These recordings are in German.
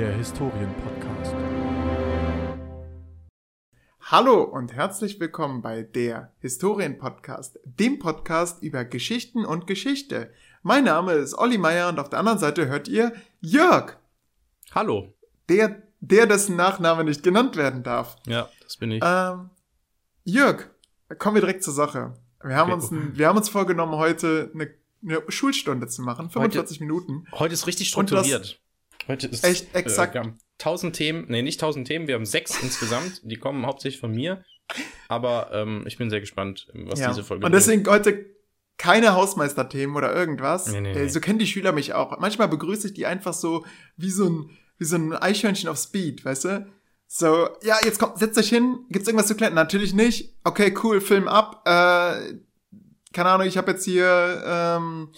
der Historienpodcast. Hallo und herzlich willkommen bei der Historienpodcast, dem Podcast über Geschichten und Geschichte. Mein Name ist Olli Meier und auf der anderen Seite hört ihr Jörg. Hallo. Der, der dessen Nachname nicht genannt werden darf. Ja, das bin ich. Ähm, Jörg, kommen wir direkt zur Sache. Wir haben, Okay. uns, ein, wir haben uns vorgenommen, heute eine, eine Schulstunde zu machen, 45 Minuten. Heute ist richtig strukturiert. Heute ist Echt, exakt. Äh, wir haben tausend Themen, nee, nicht tausend Themen, wir haben sechs insgesamt. Die kommen hauptsächlich von mir. Aber ähm, ich bin sehr gespannt, was Ja. diese Folge Und bringt. deswegen heute keine Hausmeisterthemen oder irgendwas. Nee, nee, Äh. So kennen die Schüler mich auch. Manchmal begrüße ich die einfach so wie so ein, wie so ein Eichhörnchen auf Speed, weißt du? So, ja, jetzt kommt, setzt euch hin, gibt's irgendwas zu klären? Natürlich nicht. Okay, cool, Film ab. Äh, keine Ahnung, ich habe jetzt hier ähm,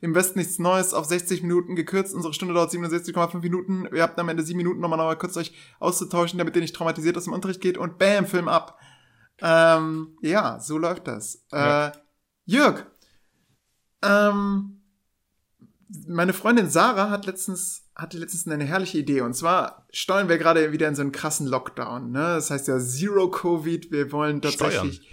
im Westen nichts Neues auf 60 Minuten gekürzt. Unsere Stunde dauert 67,5 Minuten. Ihr habt am Ende 7 Minuten, nochmal nochmal kurz euch auszutauschen, damit ihr nicht traumatisiert aus dem Unterricht geht und bam, Film ab. Ähm, ja, so läuft das. Ja. Äh, Jörg, ähm, meine Freundin Sarah hat letztens, hatte letztens eine herrliche Idee. Und zwar steuern wir gerade wieder in so einen krassen Lockdown. Ne? Das heißt ja Zero Covid. Wir wollen tatsächlich.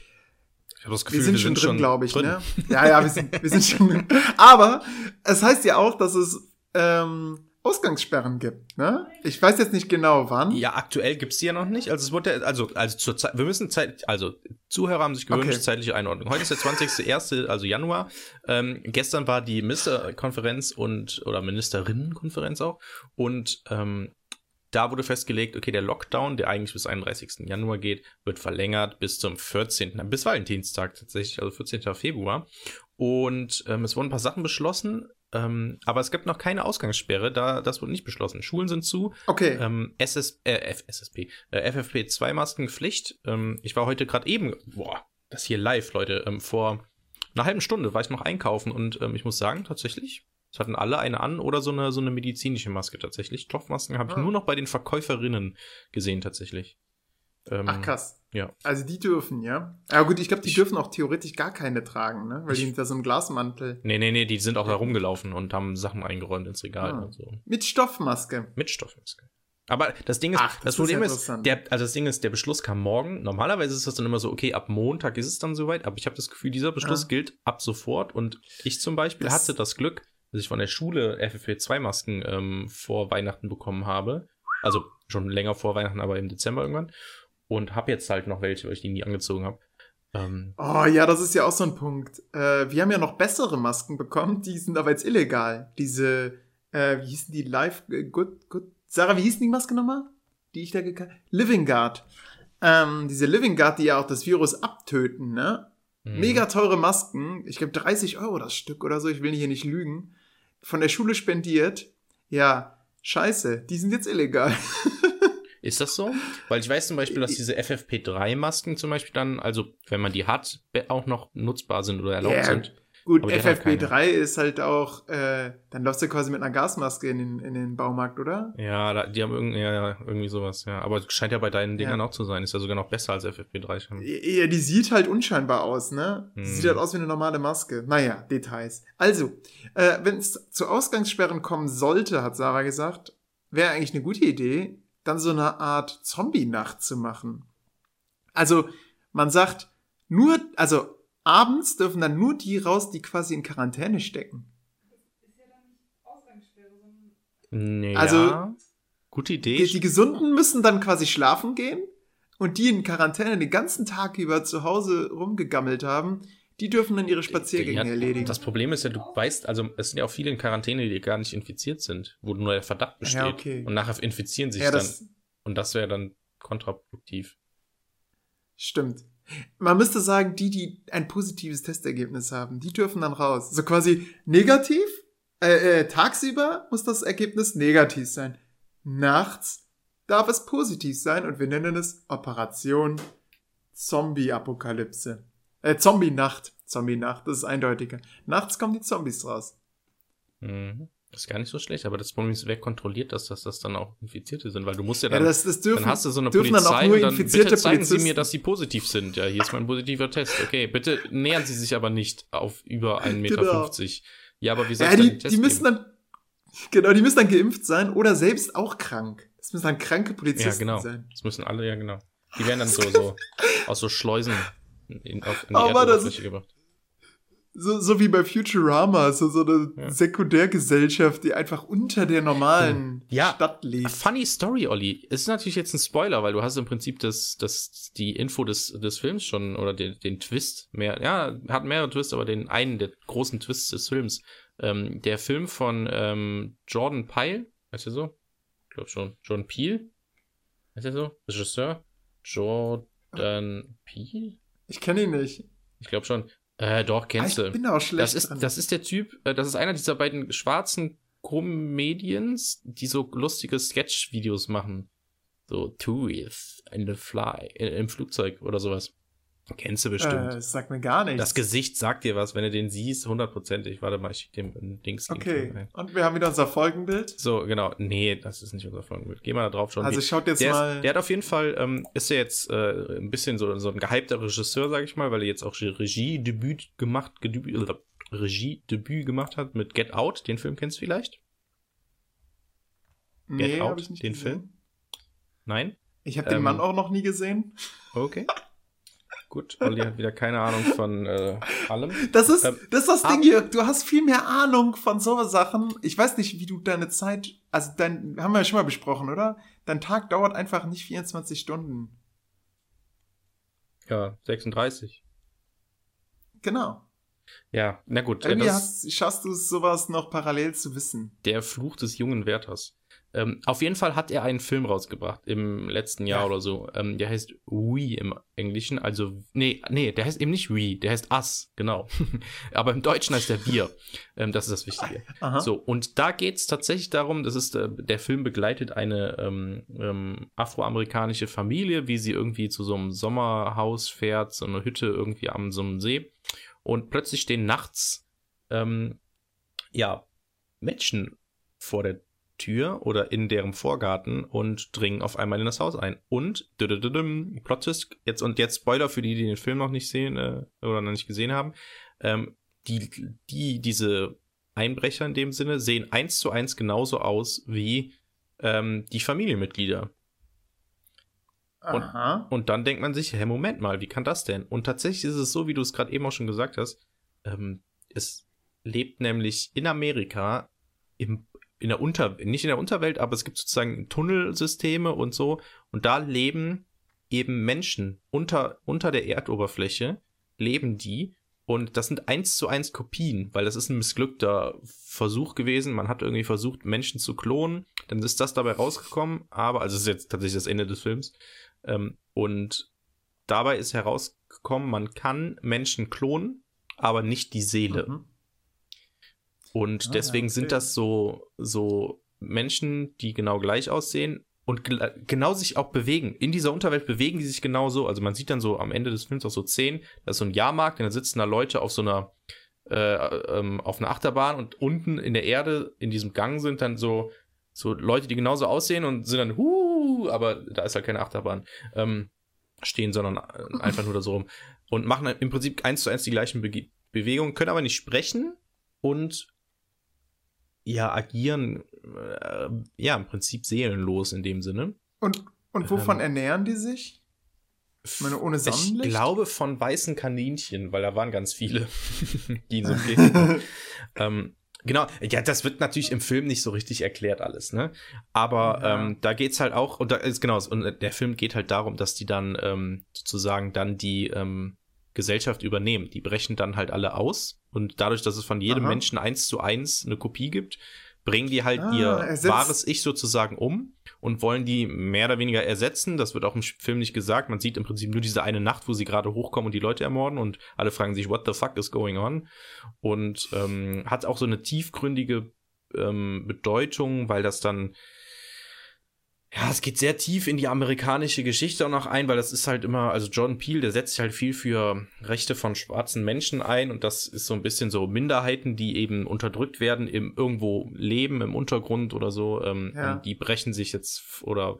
Ich habe das Gefühl, Wir sind schon drin, schon glaube ich, drin. ne? Ja, ja, wir sind, wir sind schon. Aber es heißt ja auch, dass es ähm, Ausgangssperren gibt, ne? Ich weiß jetzt nicht genau wann. Ja, aktuell gibt's die ja noch nicht. Also es wurde, also, also zur Zeit, wir müssen Zeit, also Zuhörer haben sich gewünscht, Okay. zeitliche Einordnung. Heute ist der 20.01., also Januar. Ähm, gestern war die Ministerkonferenz und, oder Ministerinnenkonferenz auch. Und ähm, da wurde festgelegt, okay, der Lockdown, der eigentlich bis 31. Januar geht, wird verlängert bis zum 14., bis Valentinstag tatsächlich, also 14. Februar. Und ähm, es wurden ein paar Sachen beschlossen, ähm, aber es gibt noch keine Ausgangssperre, da das wurde nicht beschlossen. Schulen sind zu, Okay. ähm, SS, äh, F, SSP, äh, FFP2-Maskenpflicht. Ähm, ich war heute gerade eben, boah, das hier live, Leute, ähm, vor einer halben Stunde war ich noch einkaufen und ähm, ich muss sagen, tatsächlich, es hatten alle eine an oder so eine, so eine medizinische Maske tatsächlich. Stoffmasken habe ich Ah. nur noch bei den Verkäuferinnen gesehen tatsächlich. Ähm, Ach krass. Ja. Also die dürfen, ja. Ja gut, ich glaube, die Ich- dürfen auch theoretisch gar keine tragen, ne? Weil die hinter so einem Glasmantel. Nee, nee, nee, die sind auch da rumgelaufen und haben Sachen eingeräumt ins Regal Ah. und so. Mit Stoffmaske. Mit Stoffmaske. Aber das Ding ist, Ach, das das, ist Problem ist, interessant. der, also das Ding ist, der Beschluss kam morgen. Normalerweise ist das dann immer so, okay, ab Montag ist es dann soweit, aber ich habe das Gefühl, dieser Beschluss Ja. gilt ab sofort und ich zum Beispiel Das- hatte das Glück, dass ich von der Schule FFP2-Masken ähm, vor Weihnachten bekommen habe. Also schon länger vor Weihnachten, aber im Dezember irgendwann. Und habe jetzt halt noch welche, weil ich die nie angezogen habe. Ähm, Oh ja, das ist ja auch so ein Punkt. Äh, wir haben ja noch bessere Masken bekommen, die sind aber jetzt illegal. Diese, äh, wie hießen die? Live, äh, good, good. Sarah, wie hieß denn die Maske nochmal? Die ich da gekannt Living Guard. Ähm, diese Living Guard, die ja auch das Virus abtöten, ne? Mhm. Mega teure Masken. Ich glaube 30 Euro das Stück oder so, ich will hier nicht lügen. Von der Schule spendiert. Ja, scheiße, die sind jetzt illegal. Ist das so? Weil ich weiß zum Beispiel, dass diese FFP3-Masken zum Beispiel dann, also wenn man die hat, auch noch nutzbar sind oder erlaubt Ja, sind. Gut, Aber die hat halt FFP3 ist halt auch, äh, dann läufst du quasi mit einer Gasmaske in den, in den Baumarkt, oder? Ja, da, die haben irgendwie, ja, ja, irgendwie sowas, ja. Aber scheint ja bei deinen Dingern Ja. auch zu sein. Ist ja sogar noch besser als FFP3. schon. Ja, die sieht halt unscheinbar aus, ne? Hm. sieht halt aus wie eine normale Maske. Naja, Details. Also, äh, wenn es zu Ausgangssperren kommen sollte, hat Sarah gesagt, wäre eigentlich eine gute Idee, dann so eine Art Zombie-Nacht zu machen. Also, man sagt, nur, also abends dürfen dann nur die raus, die quasi in Quarantäne stecken. Nee, Also. Gute Idee. Die, die Gesunden müssen dann quasi schlafen gehen und die in Quarantäne den ganzen Tag über zu Hause rumgegammelt haben, die dürfen dann ihre Spaziergänge Ja, erledigen. Das Problem ist ja, du weißt, also es sind ja auch viele in Quarantäne, die gar nicht infiziert sind, wo nur der Verdacht besteht. Ja, okay. Und nachher infizieren sich ja, dann. das Und das wäre dann kontraproduktiv. stimmt. Man müsste sagen, die, die ein positives Testergebnis haben, die dürfen dann raus. So quasi negativ, äh, äh, tagsüber muss das Ergebnis negativ sein. Nachts darf es positiv sein und wir nennen es Operation Zombie-Apokalypse. Äh, Zombie-Nacht. Zombie-Nacht, das ist eindeutiger. Nachts kommen die Zombies raus. Mhm. Das ist gar nicht so schlecht, aber das Problem ist, wer kontrolliert das, dass das dann auch Infizierte sind? Weil du musst ja Ja, dann, das, das dürfen, dann hast du so eine Polizei dann auch nur und dann infizierte bitte zeigen Sie mir, dass Sie positiv sind. Ja, hier ist mein positiver Test. Okay, bitte nähern Sie sich aber nicht auf über 1,50 Meter. Genau. Ja, aber wie soll Ja, die, die müssen geben? dann, Genau, die müssen dann geimpft sein oder selbst auch krank. Das müssen dann kranke Polizisten Ja, genau. sein. Das müssen alle, ja, genau. Die werden dann so, so aus so Schleusen in, auf, in die Oh Erdoberfläche gebracht. So, so wie bei Futurama, so, so eine Ja. Sekundärgesellschaft, die einfach unter der normalen Ja. Stadt lebt. funny Story, Olli. Es ist natürlich jetzt ein Spoiler, weil du hast im Prinzip das, das, die Info des, des Films schon oder den, den Twist mehr, ja, hat mehrere Twists, aber den einen der großen Twists des Films. Ähm, der Film von ähm, Jordan Peele, heißt er so? Ich glaube schon. Jordan Peele? Heißt er so? Regisseur? Jordan Peele? Ich kenne ihn nicht. Ich glaube schon. Äh, doch, Ah, kennst ich du. bin auch schlecht Das ist, das ist der Typ, äh, das ist einer dieser beiden schwarzen Comedians, die so lustige Sketch-Videos machen. So Two is in the Fly, äh, im Flugzeug oder sowas. Kennst du bestimmt. äh, das sagt mir gar nichts. das Gesicht sagt dir was, wenn du den siehst, hundertprozentig. Warte mal, ich schick dem ein Dings. Okay, und wir haben wieder unser Folgenbild. So, genau. Nee, das ist nicht unser Folgenbild. Geh mal da drauf schon. Also schaut jetzt der, mal. ist, der hat auf jeden Fall, ähm, ist ja jetzt äh, ein bisschen so, so ein gehypter Regisseur, sag ich mal, weil er jetzt auch Regiedebüt gemacht, gedebüt, äh, Regiedebüt gemacht hat mit Get Out. Den Film kennst du vielleicht? nee, Get Out, ich nicht den gesehen. Film? Nein? Ich habe den Ähm, Mann auch noch nie gesehen. Okay. Gut, Olli hat wieder keine Ahnung von äh, allem. Das ist, Ähm, das ist das. Ding hier. Du hast viel mehr Ahnung von so Sachen. Ich weiß nicht, wie du deine Zeit, also dein, haben wir ja schon mal besprochen, oder? Dein Tag dauert einfach nicht 24 Stunden. Ja, 36. Genau. Ja, na gut. Irgendwie das, hast, schaffst du es, sowas noch parallel zu wissen. Der Fluch des jungen Wärters. Ähm, auf jeden Fall hat er einen Film rausgebracht im letzten Jahr Ja. oder so. Ähm, der heißt We im Englischen, also nee, nee, der heißt eben nicht We, der heißt Us, genau. Aber im Deutschen heißt der Wir. Ähm, das ist das Wichtige. Aha. So, und da geht's tatsächlich darum, das ist, äh, der Film begleitet eine ähm, ähm, afroamerikanische Familie, wie sie irgendwie zu so einem Sommerhaus fährt, so eine Hütte irgendwie am so einem See. Und plötzlich stehen nachts, ähm, ja, Menschen vor der Tür oder in deren Vorgarten und dringen auf einmal in das Haus ein. Und, Plot Twist, jetzt, und jetzt Spoiler für die, die den Film noch nicht sehen äh, oder noch nicht gesehen haben, ähm, die, die, diese Einbrecher in dem Sinne sehen eins zu eins genauso aus wie ähm, die Familienmitglieder. und-. Und dann denkt man sich, hä, Moment mal, wie kann das denn? Und tatsächlich ist es so, wie du es gerade eben auch schon gesagt hast, ähm, es lebt nämlich in Amerika im, in der Unter, nicht in der Unterwelt, aber es gibt sozusagen Tunnelsysteme und so. Und da leben eben Menschen unter, unter der Erdoberfläche, leben die. Und das sind eins zu eins Kopien, weil das ist ein missglückter Versuch gewesen. Man hat irgendwie versucht, Menschen zu klonen. Dann ist das dabei rausgekommen. Aber, also es ist jetzt tatsächlich das Ende des Films. Ähm, und dabei ist herausgekommen, man kann Menschen klonen, aber nicht die Seele. Mhm. Und Ah, deswegen okay. sind das so, so Menschen, die genau gleich aussehen und genau sich auch bewegen. In dieser Unterwelt bewegen die sich genauso. Also man sieht dann so am Ende des Films auch so Szenen, da ist so ein Jahrmarkt, und da sitzen da Leute auf so einer, äh, ähm, auf einer Achterbahn und unten in der Erde, in diesem Gang sind dann so, so Leute, die genauso aussehen und sind dann, huh, aber da ist halt keine Achterbahn, ähm, stehen, sondern äh, einfach nur da so rum. Und machen im Prinzip eins zu eins die gleichen Bege Bewegungen, können aber nicht sprechen und ja, agieren, äh, ja, im Prinzip seelenlos in dem Sinne. Und, und wovon Ähm, ernähren die sich? Ich meine, ohne Ich Sonnenlicht? glaube von weißen Kaninchen, weil da waren ganz viele, die in so einem ähm, Genau, ja, das wird natürlich im Film nicht so richtig erklärt alles, ne? Aber Ja. ähm, da geht's halt auch, und da ist genau, und der Film geht halt darum, dass die dann ähm, sozusagen dann die ähm, Gesellschaft übernehmen. Die brechen dann halt alle aus und dadurch, dass es von jedem Aha. Menschen eins zu eins eine Kopie gibt, bringen die halt Ah, ihr ersetzt- wahres Ich sozusagen um und wollen die mehr oder weniger ersetzen. Das wird auch im Film nicht gesagt. Man sieht im Prinzip nur diese eine Nacht, wo sie gerade hochkommen und die Leute ermorden und alle fragen sich, what the fuck is going on? Und ähm, hat auch so eine tiefgründige ähm, Bedeutung, weil das dann ja, es geht sehr tief in die amerikanische Geschichte auch noch ein, weil das ist halt immer, also Jordan Peele, der setzt sich halt viel für Rechte von schwarzen Menschen ein und das ist so ein bisschen so Minderheiten, die eben unterdrückt werden, im irgendwo leben, im Untergrund oder so, ähm, Ja. die brechen sich jetzt oder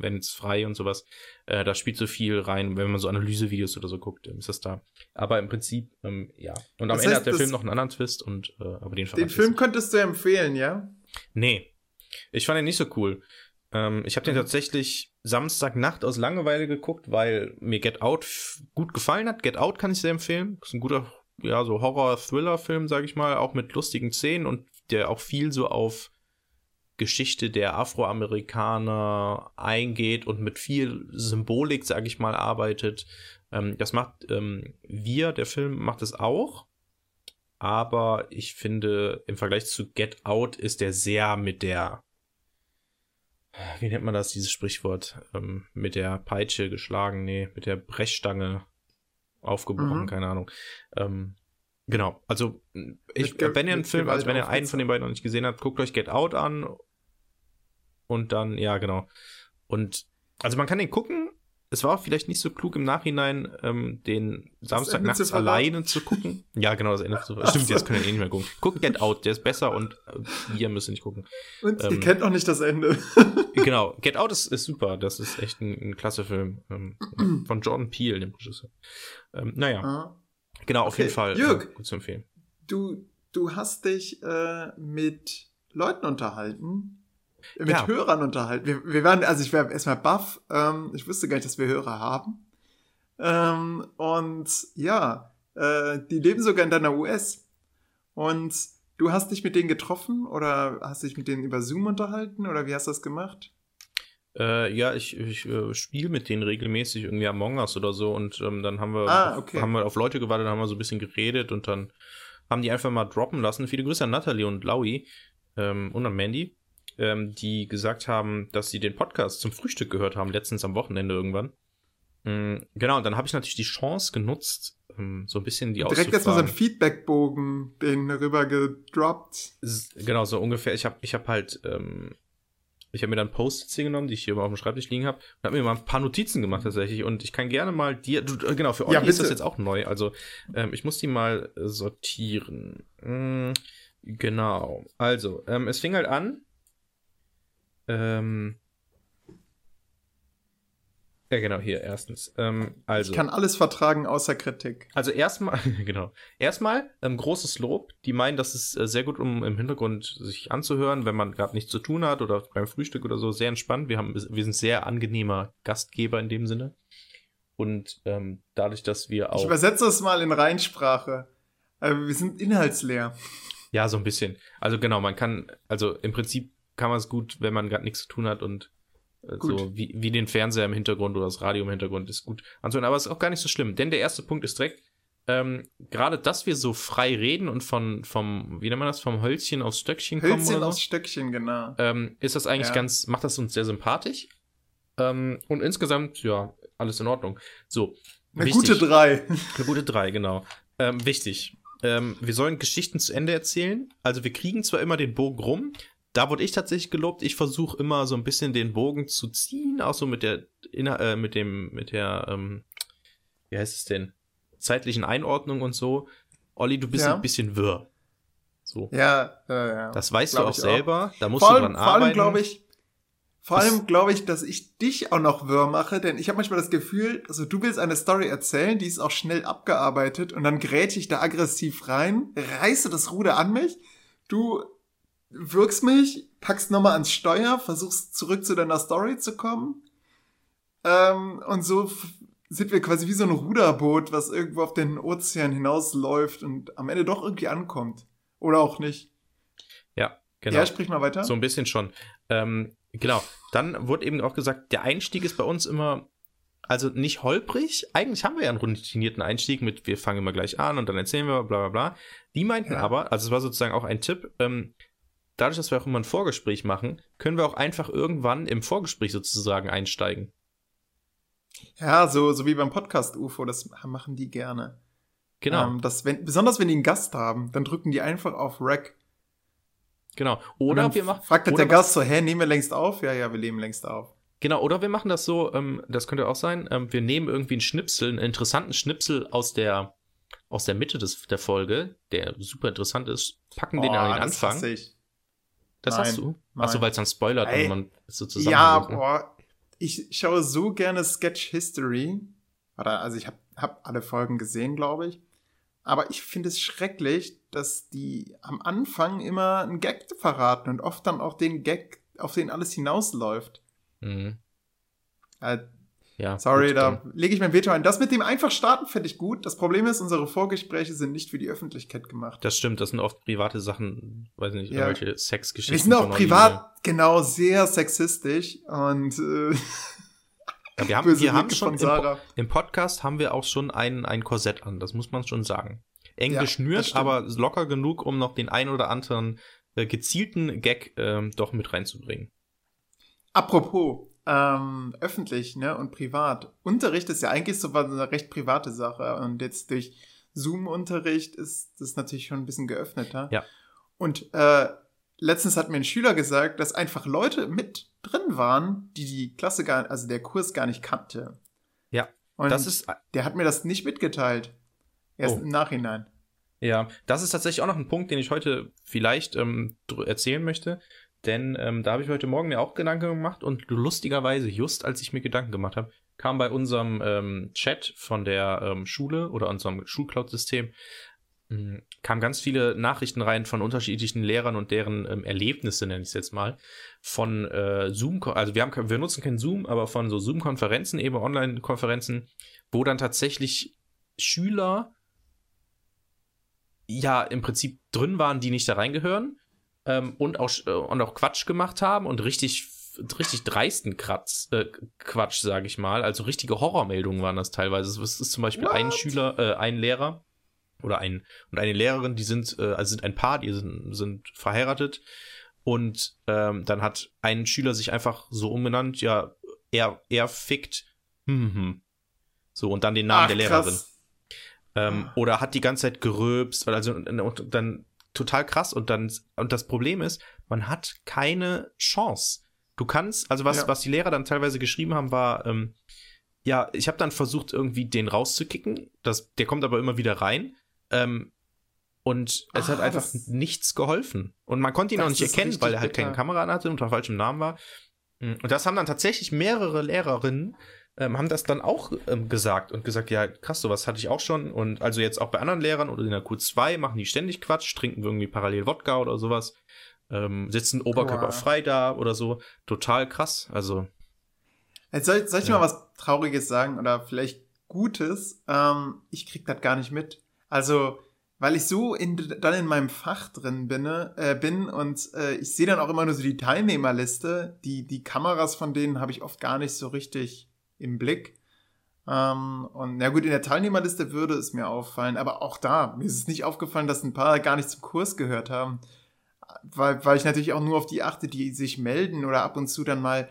werden jetzt frei und sowas. Äh, da spielt so viel rein, wenn man so Analysevideos oder so guckt, ähm, ist das da. Aber im Prinzip, ähm, ja. Und am Das Ende heißt, hat der Film noch einen anderen Twist und äh, aber den Den Film könntest du empfehlen, ja? Nee. Ich fand ihn nicht so cool. Ähm, ich habe den tatsächlich Samstagnacht aus Langeweile geguckt, weil mir Get Out gut gefallen hat. Get Out kann ich sehr empfehlen. Das ist ein guter, ja, so Horror-Thriller-Film, sag ich mal, auch mit lustigen Szenen und der auch viel so auf Geschichte der Afroamerikaner eingeht und mit viel Symbolik, sag ich mal, arbeitet. Ähm, das macht ähm, wir, der Film macht es auch. Aber ich finde, im Vergleich zu Get Out ist der sehr mit der wie nennt man das, dieses Sprichwort, ähm, mit der Peitsche geschlagen, nee, mit der Brechstange aufgebrochen, mhm. keine Ahnung. Ähm, genau, also ich, mit, wenn ihr einen Film, also wenn ihr einen von den beiden noch nicht gesehen habt, guckt euch Get Out an und dann, ja, genau. Und also man kann den gucken, es war vielleicht nicht so klug im Nachhinein, ähm, den Samstag nachts alleine zu gucken. Ja, genau, das Ende zu Stimmt, so. jetzt können wir eh nicht mehr gucken. Guckt Get Out, der ist besser und äh, wir müssen nicht gucken. Und ähm, ihr kennt auch nicht das Ende. genau, Get Out ist, ist super. Das ist echt ein, ein klasse Film. Ähm, von Jordan Peele, dem Regisseur. Ähm, naja. Ah. Genau, auf okay. jeden Fall. Jörg, äh, gut zu empfehlen. Du, du hast dich äh, mit Leuten unterhalten, mit ja. Hörern unterhalten. Wir, wir waren, also ich war erstmal baff. Ähm, ich wusste gar nicht, dass wir Hörer haben. Ähm, und ja, äh, die leben sogar in deiner US. Und du hast dich mit denen getroffen oder hast dich mit denen über Zoom unterhalten oder wie hast du das gemacht? Äh, ja, ich, ich äh, spiele mit denen regelmäßig irgendwie Among Us oder so und ähm, dann haben wir, ah, okay. haben wir auf Leute gewartet, haben wir so ein bisschen geredet und dann haben die einfach mal droppen lassen. Viele Grüße an Natalie und Laui ähm, und an Mandy ähm, die gesagt haben, dass sie den Podcast zum Frühstück gehört haben, letztens am Wochenende irgendwann. Mhm, genau, und dann habe ich natürlich die Chance genutzt, ähm, so ein bisschen die Direkt erstmal so einen Feedbackbogen, den rüber gedroppt. Genau, so ungefähr. Ich habe ich hab halt, ähm, ich habe mir dann Post-its hier genommen, die ich hier immer auf dem Schreibtisch liegen habe, und habe mir mal ein paar Notizen gemacht tatsächlich. Und ich kann gerne mal dir, du, äh, genau, für euch ja, ist das jetzt auch neu. Also ähm, ich muss die mal sortieren. Mhm, genau. Also, ähm, es fing halt an ähm, ja, genau, hier erstens. Ähm, also, ich kann alles vertragen außer Kritik. Also erstmal, genau. Erstmal ähm, großes Lob. Die meinen, das ist äh, sehr gut, um im Hintergrund sich anzuhören, wenn man gerade nichts zu tun hat oder beim Frühstück oder so. Sehr entspannt. Wir, haben, wir sind sehr angenehmer Gastgeber in dem Sinne. Und ähm, dadurch, dass wir auch. Ich übersetze es mal in Reinsprache. Also wir sind inhaltsleer. Ja, so ein bisschen. Also genau, man kann, also im Prinzip kann man es gut, wenn man gerade nichts zu tun hat und äh, so wie, wie den Fernseher im Hintergrund oder das Radio im Hintergrund ist gut anzuhören. Aber es ist auch gar nicht so schlimm, denn der erste Punkt ist direkt, ähm, gerade, dass wir so frei reden und von, vom, wie nennt man das, vom Hölzchen aufs Stöckchen Hölzchen kommen. Hölzchen aufs Stöckchen, genau. Ähm, ist das eigentlich ja. ganz, macht das uns sehr sympathisch. Ähm, und insgesamt, ja, alles in Ordnung. So. Eine wichtig, gute drei. Eine gute drei, genau. Ähm, wichtig. Ähm, wir sollen Geschichten zu Ende erzählen. Also wir kriegen zwar immer den Bogen rum, da wurde ich tatsächlich gelobt. Ich versuche immer so ein bisschen den Bogen zu ziehen, auch so mit der, äh, mit dem, mit der, ähm, wie heißt es denn, zeitlichen Einordnung und so. Olli, du bist ja. ein bisschen wirr. So. Ja, ja, ja. Das weißt glaub du auch selber. Auch. Da musst vor du dran allem, arbeiten. Vor allem glaube ich, vor allem glaube ich, dass ich dich auch noch wirr mache, denn ich habe manchmal das Gefühl, also du willst eine Story erzählen, die ist auch schnell abgearbeitet und dann gräte ich da aggressiv rein, reiße das Ruder an mich. Du wirkst mich, packst nochmal ans Steuer, versuchst zurück zu deiner Story zu kommen. Ähm, und so sind wir quasi wie so ein Ruderboot, was irgendwo auf den Ozean hinausläuft und am Ende doch irgendwie ankommt. Oder auch nicht. Ja, genau. Ja, sprich mal weiter. So ein bisschen schon. Ähm, genau. Dann wurde eben auch gesagt, der Einstieg ist bei uns immer, also nicht holprig. Eigentlich haben wir ja einen routinierten Einstieg mit, wir fangen immer gleich an und dann erzählen wir, bla bla bla. Die meinten ja. aber, also es war sozusagen auch ein Tipp, ähm, dadurch, dass wir auch immer ein Vorgespräch machen, können wir auch einfach irgendwann im Vorgespräch sozusagen einsteigen. Ja, so, so wie beim Podcast UFO, das machen die gerne. Genau. Ähm, das, wenn, besonders wenn die einen Gast haben, dann drücken die einfach auf Rack. Genau. Oder wir machen. Fragt halt der Gast so, hä, nehmen wir längst auf? Ja, ja, wir nehmen längst auf. Genau, oder wir machen das so, ähm, das könnte auch sein, ähm, wir nehmen irgendwie einen Schnipsel, einen interessanten Schnipsel aus der, aus der Mitte des, der Folge, der super interessant ist, packen oh, den an den Anfang. Das ich. Das nein, hast du? Achso, weil es dann spoilert Ey, und man so zusammen. Ja, ne? boah. Ich schaue so gerne Sketch History. Oder, also ich habe hab alle Folgen gesehen, glaube ich. aber ich finde es schrecklich, dass die am Anfang immer einen Gag verraten und oft dann auch den Gag, auf den alles hinausläuft. Mhm. Äh, Ja, sorry, da lege ich mein Veto ein. Das mit dem einfach starten finde ich gut. Das Problem ist, unsere Vorgespräche sind nicht für die Öffentlichkeit gemacht. Das stimmt, das sind oft private Sachen, weiß nicht, Ja. irgendwelche Sexgeschichten. Wir sind auch privat genau sehr sexistisch und äh, Ja, wir haben, wir haben schon im, im Podcast haben wir auch schon ein, ein Korsett an, das muss man schon sagen. Eng Ja, geschnürt, aber locker genug, um noch den ein oder anderen äh, gezielten Gag ähm, doch mit reinzubringen. Apropos, ähm, öffentlich ne, und privat. Unterricht ist ja eigentlich so eine recht private Sache. Und jetzt durch Zoom-Unterricht ist das natürlich schon ein bisschen geöffneter. Ja. Und äh, letztens hat mir ein Schüler gesagt, dass einfach Leute mit drin waren, die die Klasse gar, also der Kurs gar nicht kannte. Ja, Und Das ist der hat mir das nicht mitgeteilt. Erst Oh. im Nachhinein. Ja, das ist tatsächlich auch noch ein Punkt, den ich heute vielleicht ähm, erzählen möchte. Denn ähm, da habe ich heute Morgen mir auch Gedanken gemacht und lustigerweise, just als ich mir Gedanken gemacht habe, kam bei unserem ähm, Chat von der ähm, Schule oder unserem Schulcloud-System, mh, kamen ganz viele Nachrichten rein von unterschiedlichen Lehrern und deren ähm, Erlebnisse, nenne ich es jetzt mal, von äh, Zoom, also wir, haben, wir nutzen kein Zoom, aber von so Zoom-Konferenzen, eben Online-Konferenzen, wo dann tatsächlich Schüler ja im Prinzip drin waren, die nicht da reingehören ähm, und, auch, äh, und auch Quatsch gemacht haben und richtig richtig dreisten Kratz, äh, Quatsch, sage ich mal. Also richtige Horrormeldungen waren das teilweise. Es ist zum Beispiel What? ein Schüler, äh, ein Lehrer oder ein und eine Lehrerin, die sind äh, also sind ein Paar, die sind, sind verheiratet und ähm, dann hat ein Schüler sich einfach so umbenannt, ja, er er fickt, hm, hm. so und dann den Namen Ach, der Lehrerin. Ähm, Ah. oder hat die ganze Zeit gerülpst, weil also und, und dann total krass und dann und das Problem ist, man hat keine Chance. Du kannst, also was Ja. was die Lehrer dann teilweise geschrieben haben, war ähm, ja, ich habe dann versucht irgendwie den rauszukicken, das der kommt aber immer wieder rein. Ähm, und es hat Ah, einfach das- nichts geholfen. Und man konnte ihn auch nicht erkennen, weil er halt bitter. keine Kamera hatte und unter falschem Namen war. Und das haben dann tatsächlich mehrere Lehrerinnen ähm, haben das dann auch ähm, gesagt und gesagt, ja, krass, sowas hatte ich auch schon. Und also jetzt auch bei anderen Lehrern oder in der Q2 machen die ständig Quatsch, trinken irgendwie parallel Wodka oder sowas, ähm, sitzen oberkörperfrei da oder so. Total krass. Also, Jetzt soll, soll ich Ja. mal was Trauriges sagen oder vielleicht Gutes? Ähm, ich krieg das gar nicht mit. Also, weil ich so in, dann in meinem Fach drin bin, äh, bin und äh, ich sehe dann auch immer nur so die Teilnehmerliste. Die, die Kameras von denen habe ich oft gar nicht so richtig im Blick. Ähm, und na gut, in der Teilnehmerliste würde es mir auffallen, aber auch da, mir ist es nicht aufgefallen, dass ein paar gar nicht zum Kurs gehört haben. Weil, weil ich natürlich auch nur auf die achte, die sich melden oder ab und zu dann mal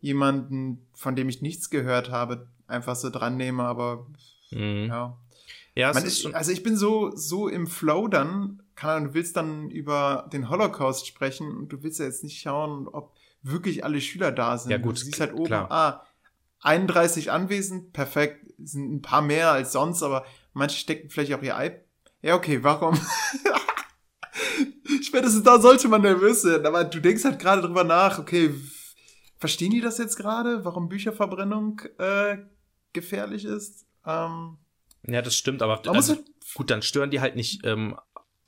jemanden, von dem ich nichts gehört habe, einfach so dran nehme, aber mh. ja. ja, ist also ich bin so, so im Flow dann, Ahnung, du willst dann über den Holocaust sprechen und du willst ja jetzt nicht schauen, ob wirklich alle Schüler da sind. Ja, gut, Du siehst halt oben, klar. ah, 31 anwesend, perfekt, sind ein paar mehr als sonst, aber manche stecken vielleicht auch ihr Ei. Ja, okay, warum? Spätestens da sollte man nervös sein, aber du denkst halt gerade drüber nach, okay, verstehen die das jetzt gerade, warum Bücherverbrennung äh, gefährlich ist? Ähm, ja, das stimmt, aber also, halt, gut, dann stören die halt nicht ähm,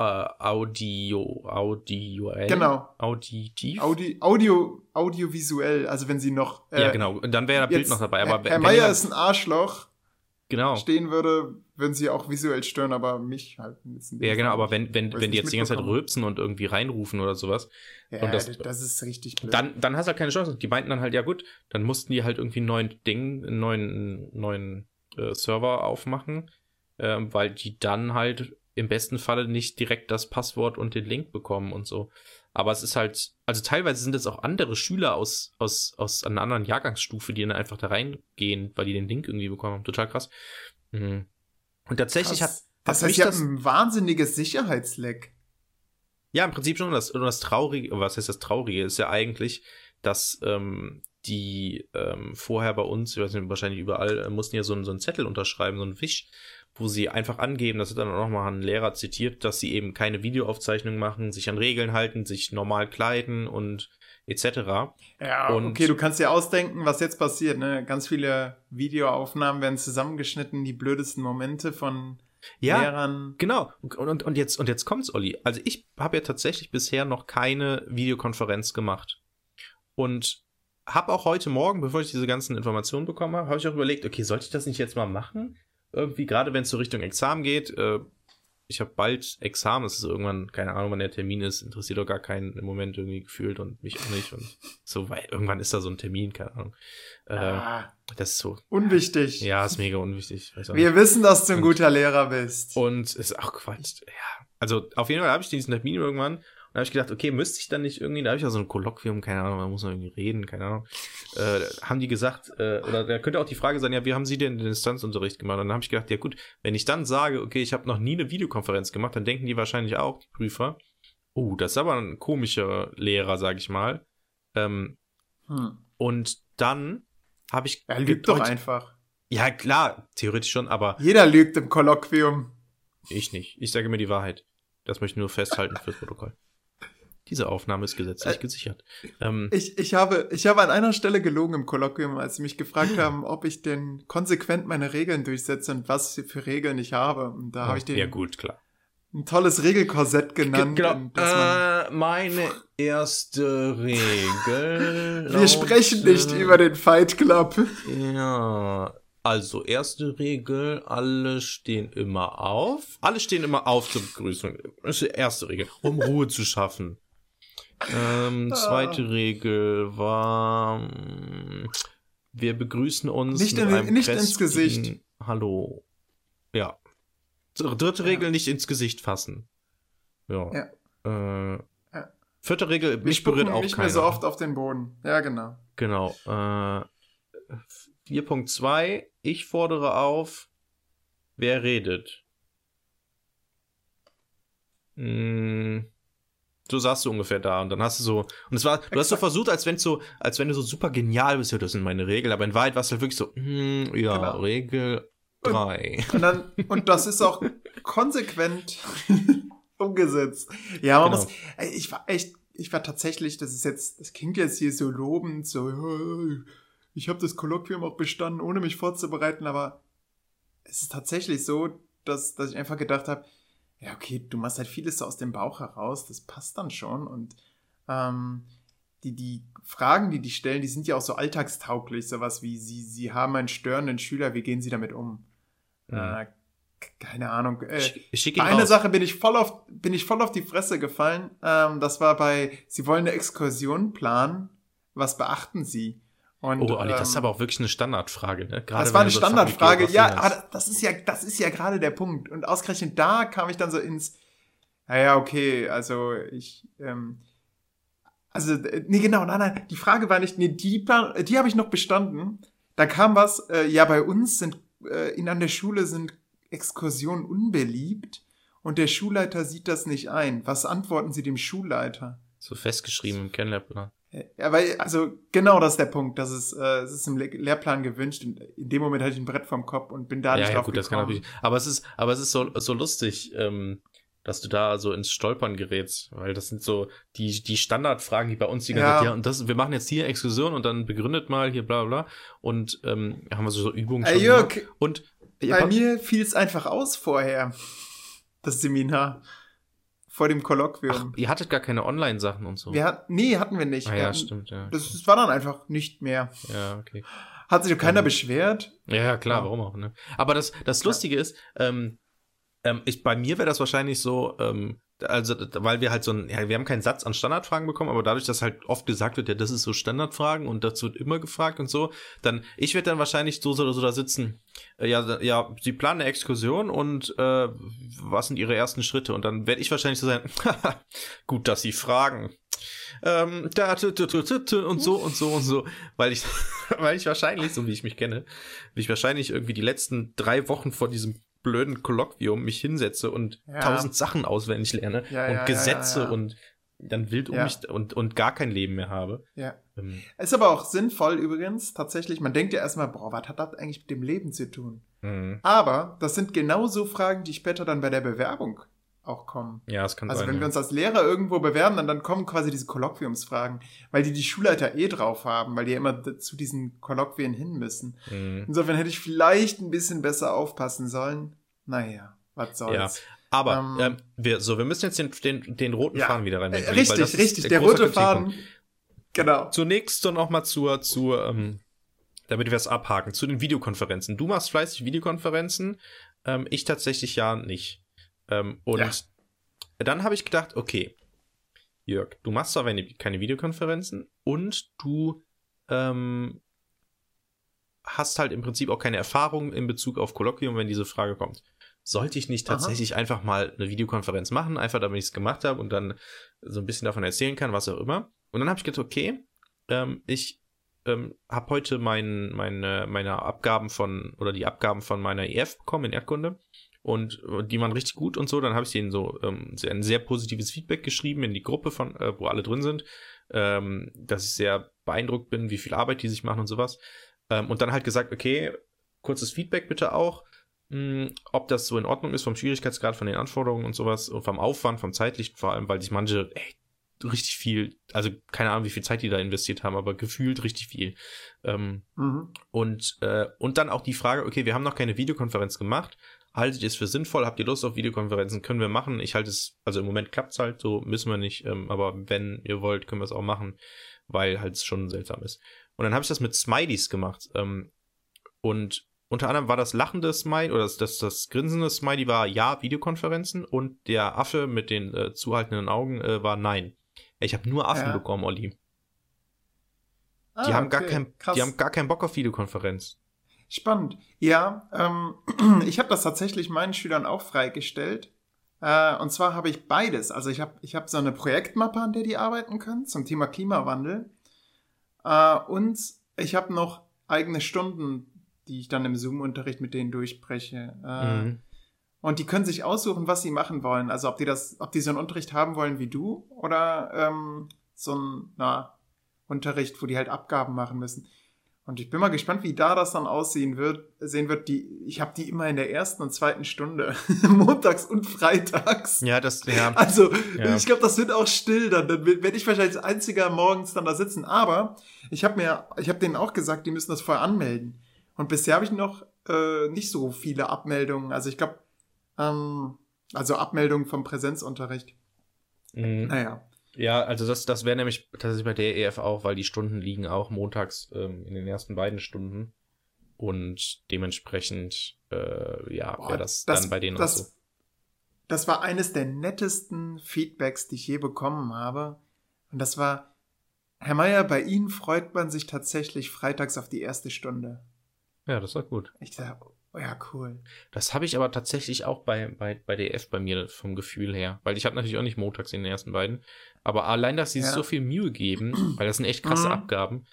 äh, Audio, Audioell. Genau. Auditiv. Audi, Audio, audiovisuell, also wenn sie noch. äh, ja, genau. Dann wäre das Bild noch dabei. Aber Herr, Herr Meier ist ein Arschloch, genau. stehen würde, würden sie auch visuell stören, aber mich halt Ja, genau, aber wenn, wenn, wenn die jetzt die ganze Zeit rülpsen und irgendwie reinrufen oder sowas, ja, das, das- ist richtig blöd. dann, dann hast du halt keine Chance. Die meinten dann halt, ja gut, dann mussten die halt irgendwie einen neuen Ding, einen neuen, neuen äh, Server aufmachen, ähm, weil die dann halt im besten Falle nicht direkt das Passwort und den Link bekommen und so. Aber es ist halt, also teilweise sind es auch andere Schüler aus, aus, aus einer anderen Jahrgangsstufe, die dann einfach da reingehen, weil die den Link irgendwie bekommen haben. Total krass. Mhm. Und tatsächlich hat, das, heißt, ja das- ein wahnsinniges Sicherheitsleck. Ja, im Prinzip schon. Das, und das Traurige, was heißt das Traurige, ist ja eigentlich, dass ähm, die ähm, vorher bei uns, ich weiß nicht, wahrscheinlich überall, äh, mussten ja so, einen- so einen Zettel unterschreiben, so einen Wisch, wo sie einfach angeben, das hat dann auch nochmal ein Lehrer zitiert, dass sie eben keine Videoaufzeichnung machen, sich an Regeln halten, sich normal kleiden und etc. Ja, Und- okay, du kannst dir ausdenken, was jetzt passiert. Ne? Ganz viele Videoaufnahmen werden zusammengeschnitten, die blödesten Momente von Ja, Lehrern. Genau. Und, und, und jetzt, und jetzt kommt's, Olli. Also ich habe ja tatsächlich bisher noch keine Videokonferenz gemacht. Und habe auch heute Morgen, bevor ich diese ganzen Informationen bekommen habe, habe ich auch überlegt, okay, sollte ich das nicht jetzt mal machen? Irgendwie, gerade wenn es so Richtung Examen geht, äh, ich habe bald Examen, es ist irgendwann, keine Ahnung, wann der Termin ist, interessiert doch gar keinen im Moment irgendwie gefühlt und mich auch nicht. Und so, weil irgendwann ist da so ein Termin, keine Ahnung. Äh, Ah, das ist so, unwichtig. ja, ist mega unwichtig. Wir wissen, dass du ein Und- guter Lehrer bist. Und es ist auch Quatsch. Ja. Also auf jeden Fall habe ich diesen Termin irgendwann und habe ich gedacht, okay, müsste ich dann nicht irgendwie, da habe ich ja so ein Kolloquium, keine Ahnung, da muss man irgendwie reden, keine Ahnung. Äh, haben die gesagt, äh, oder da könnte auch die Frage sein, ja, wie haben sie denn den Distanzunterricht gemacht? Und dann habe ich gedacht, ja gut, wenn ich dann sage, okay, ich habe noch nie eine Videokonferenz gemacht, dann denken die wahrscheinlich auch, die Prüfer, oh, das ist aber ein komischer Lehrer, sage ich mal. Ähm, Hm. und dann habe ich. Er lügt doch einfach. Ja, klar, theoretisch schon, aber Jeder lügt im Kolloquium. Ich nicht. Ich sage mir die Wahrheit. Das möchte ich nur festhalten fürs Protokoll. Diese Aufnahme ist gesetzlich Äh, gesichert. Ähm, Ich, ich, habe, ich habe an einer Stelle gelogen im Kolloquium, als sie mich gefragt haben, ob ich denn konsequent meine Regeln durchsetze und was für Regeln ich habe. Und da habe ich den ja, gut, klar. ein tolles Regelkorsett genannt. man, Äh, meine erste Regel. wir sprechen nicht über den Fight Club. Ja. Also, erste Regel, alle stehen immer auf. Alle stehen immer auf zur Begrüßung. Das ist die erste Regel, um Ruhe zu schaffen. Ähm, zweite Regel war, wir begrüßen uns Nicht in- nicht ins Gesicht. Hallo. Ja. Dritte Regel, nicht ins Gesicht fassen. Ja. Äh, Ja. Vierte Regel, Wir mich berührt auch nicht keiner. mehr so oft auf den Boden. Ja, genau. Genau. Äh, 4.2. Ich fordere auf, wer redet. Hm, so saßt du ungefähr da und dann hast du so und es war du hast so Exakt. versucht als wenn so als wenn du so super genial bist ja das sind meine Regeln aber in Wahrheit war es halt wirklich so hm, ja Genau. Regel 3 Und dann, und das ist auch konsequent umgesetzt. Ja, man Genau. muss, ich war echt, ich war tatsächlich, das ist jetzt, das klingt jetzt hier so lobend, so, "Hey, ich habe das Kolloquium auch bestanden, ohne mich vorzubereiten, aber es ist tatsächlich so, dass, dass ich einfach gedacht habe, ja, okay, du machst halt vieles so aus dem Bauch heraus, das passt dann schon und ähm, die, die Fragen, die die stellen, die sind ja auch so alltagstauglich, sowas wie, sie, sie haben einen störenden Schüler, wie gehen sie damit um? Ja. Äh, keine Ahnung. Äh, ihn bei einer. Sache bin ich voll auf, bin ich voll auf die Fresse gefallen. Ähm, das war bei, sie wollen eine Exkursion planen. Was beachten sie? Und, oh Olli, das ist ähm, aber auch wirklich eine Standardfrage ne? Gerade das war eine Standardfrage. Ja, aber das ist ja, das ist ja gerade der Punkt. Und ausgerechnet da kam ich dann so ins, naja, okay, also ich, ähm, also, äh, nee, genau, nein, nein, die Frage war nicht, nee, die, die habe ich noch bestanden. Da kam was, äh, ja, bei uns sind, äh, in an der Schule sind Exkursionen unbeliebt und der Schulleiter sieht das nicht ein. Was antworten Sie dem Schulleiter? so festgeschrieben im Kennenlernplan Ja, weil, also genau das ist der Punkt. Das ist, äh, es ist im Le Lehrplan gewünscht. Und in dem Moment hatte ich ein Brett vom Kopf und bin da ja, nicht ja drauf gut, das kann natürlich. Aber es ist, aber es ist so, so lustig, ähm, dass du da so ins Stolpern gerätst, weil das sind so die, die Standardfragen, die bei uns die ganze Ja. Zeit, ja, und das, wir machen jetzt hier Exkursion und dann begründet mal hier bla bla und ähm, haben wir so, so Übungen Ey, schon Jörg. Und ja, bei mir fiel es einfach aus vorher. Das Seminar. Vor dem ach, Kolloquium. ihr hattet gar keine Online-Sachen und so. wir hat, nee, hatten wir nicht. ah, ja, hatten, stimmt, ja. das, das war dann einfach nicht mehr. ja, okay. Hat sich doch keiner Ähm, beschwert. Ja, ja, klar, Ja. warum auch, ne? Aber das, das Lustige ist, ähm, ähm, ich, bei mir wäre das wahrscheinlich so, ähm, also, weil wir halt so ein, ja, wir haben keinen Satz an Standardfragen bekommen, aber dadurch, dass halt oft gesagt wird, ja, das ist so Standardfragen und das wird immer gefragt und so, dann, ich werde dann wahrscheinlich so, so, so da sitzen, äh, ja, ja, sie planen eine Exkursion und, äh, was sind ihre ersten Schritte? Und dann werde ich wahrscheinlich so sein, gut, dass sie fragen. Ähm, da, und so und so und so, weil ich, weil ich wahrscheinlich, so wie ich mich kenne, wie ich wahrscheinlich irgendwie die letzten drei Wochen vor diesem blöden Kolloquium mich hinsetze und Ja. tausend Sachen auswendig lerne Ja, und ja, Gesetze und dann wild um mich und, und gar kein Leben mehr habe. Ja. Ähm, Ist aber auch sinnvoll übrigens, tatsächlich. Man denkt ja erstmal, boah, was hat das eigentlich mit dem Leben zu tun? mh. Aber das sind genauso Fragen, die später dann bei der Bewerbung auch kommen. ja, es kann Also sein. wenn ja. wir uns als Lehrer irgendwo bewerben, dann, dann kommen quasi diese Kolloquiumsfragen, weil die die Schulleiter eh drauf haben, weil die ja immer zu diesen Kolloquien hin müssen. Mhm. Insofern hätte ich vielleicht ein bisschen besser aufpassen sollen. Naja, was soll's. Ja. Aber Ähm, ähm, wir, so, wir müssen jetzt den, den, den roten Ja. Faden wieder Äh, reinbringen. weil richtig, richtig, der große rote Kritikpunkt. Faden. Genau. Zunächst so noch mal zur, zur ähm, damit wir es abhaken, zu den Videokonferenzen. Du machst fleißig Videokonferenzen, ähm, ich tatsächlich ja nicht. Ähm, und Ja. dann habe ich gedacht, okay, Jörg, du machst zwar keine, Videokonferenzen und du ähm, hast halt im Prinzip auch keine Erfahrung in Bezug auf Kolloquium, wenn diese Frage kommt. Sollte ich nicht Aha. tatsächlich einfach mal eine Videokonferenz machen, einfach damit ich es gemacht habe und dann so ein bisschen davon erzählen kann, was auch immer. Und dann habe ich gedacht, okay, ähm, ich ähm, habe heute mein, meine, meine Abgaben von, oder die Abgaben von meiner EF bekommen in Erdkunde und die waren richtig gut und so. Dann habe ich denen so ähm, sehr- ein sehr positives Feedback geschrieben in die Gruppe, von, äh, wo alle drin sind, ähm, dass ich sehr beeindruckt bin, wie viel Arbeit die sich machen und sowas. Ähm, und dann halt gesagt, okay, kurzes Feedback bitte auch, mh, ob das so in Ordnung ist vom Schwierigkeitsgrad, von den Anforderungen und sowas und vom Aufwand, vom zeitlichen vor allem, weil sich manche echt richtig viel, also keine Ahnung, wie viel Zeit die da investiert haben, aber gefühlt richtig viel. Ähm, Mhm. und, äh, und dann auch die Frage, okay, wir haben noch keine Videokonferenz gemacht. Haltet ihr es für sinnvoll? Habt ihr Lust auf Videokonferenzen? Können wir machen? Ich halte es, also im Moment klappt's halt, so müssen wir nicht, ähm, aber wenn ihr wollt, können wir es auch machen, weil halt es schon seltsam ist. Und dann habe ich das mit Smileys gemacht. Ähm, und unter anderem war das lachende Smiley oder das, das, das grinsende Smiley war ja Videokonferenzen und der Affe mit den äh, zuhaltenden Augen äh, war nein. Ich habe nur Affen Ja. bekommen, Olli. Ah, Die haben gar okay. kein, Krass. die haben gar keinen Bock auf Videokonferenz. Spannend. Ja, ähm, ich habe das tatsächlich meinen Schülern auch freigestellt. Äh, und zwar habe ich beides. Also ich habe ich hab so eine Projektmappe, an der die arbeiten können zum Thema Klimawandel. Äh, und ich habe noch eigene Stunden, die ich dann im Zoom-Unterricht mit denen durchbreche. Äh, Mhm. Und die können sich aussuchen, was sie machen wollen. Also ob die das, ob die so einen Unterricht haben wollen wie du oder ähm, so ein na, Unterricht, wo die halt Abgaben machen müssen. Und ich bin mal gespannt, wie da das dann aussehen wird. Sehen wird, die, ich habe die immer in der ersten und zweiten Stunde, montags und freitags. Ja, das, ja. Also, Ja. ich glaube, das wird auch still dann. Dann werde ich wahrscheinlich als einziger morgens dann da sitzen. Aber ich habe mir, ich habe denen auch gesagt, die müssen das vorher anmelden. Und bisher habe ich noch äh, nicht so viele Abmeldungen. Also ich glaube, ähm, also Abmeldungen vom Präsenzunterricht. Mhm. Naja. Ja, also das, das wäre nämlich tatsächlich bei der EF auch, weil die Stunden liegen auch montags ähm, in den ersten beiden Stunden. Und dementsprechend, äh, ja, wäre das, das- dann bei denen das- auch so. Das war eines der nettesten Feedbacks, die ich je bekommen habe. Und das war, Herr Meier, bei Ihnen freut man sich tatsächlich freitags auf die erste Stunde. Ja, das war gut. Ich dachte, oh ja, cool. Das habe ich aber tatsächlich auch bei, bei, bei EF bei mir vom Gefühl her. Weil ich habe natürlich auch nicht montags in den ersten beiden. Aber allein, dass sie Ja. so viel Mühe geben, weil das sind echt krasse Mhm. Abgaben,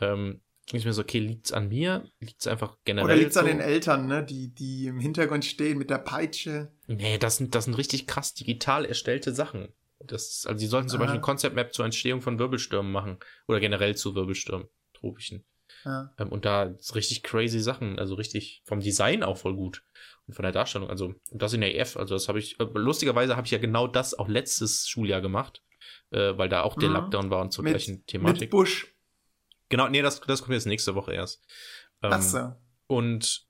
ähm, ich mir so, okay, liegt's an mir? Liegt's einfach generell Oder liegt es so? an den Eltern, ne, die, die im Hintergrund stehen mit der Peitsche? Nee, das sind, das sind richtig krass digital erstellte Sachen. Das, also, sie sollten zum Aha. Beispiel ein Concept Map zur Entstehung von Wirbelstürmen machen. Oder generell zu Wirbelstürmen, tropischen. Ja. Ähm, und da ist richtig crazy Sachen, also richtig vom Design auch voll gut. Und von der Darstellung, also, und das in der EF, also das habe ich, äh, lustigerweise habe ich ja genau das auch letztes Schuljahr gemacht, äh, weil da auch der Mhm. Lockdown war und zur Mit- gleichen Thematik. Mit Busch. Genau, nee, das, das kommt jetzt nächste Woche erst. Ähm, Ach so. und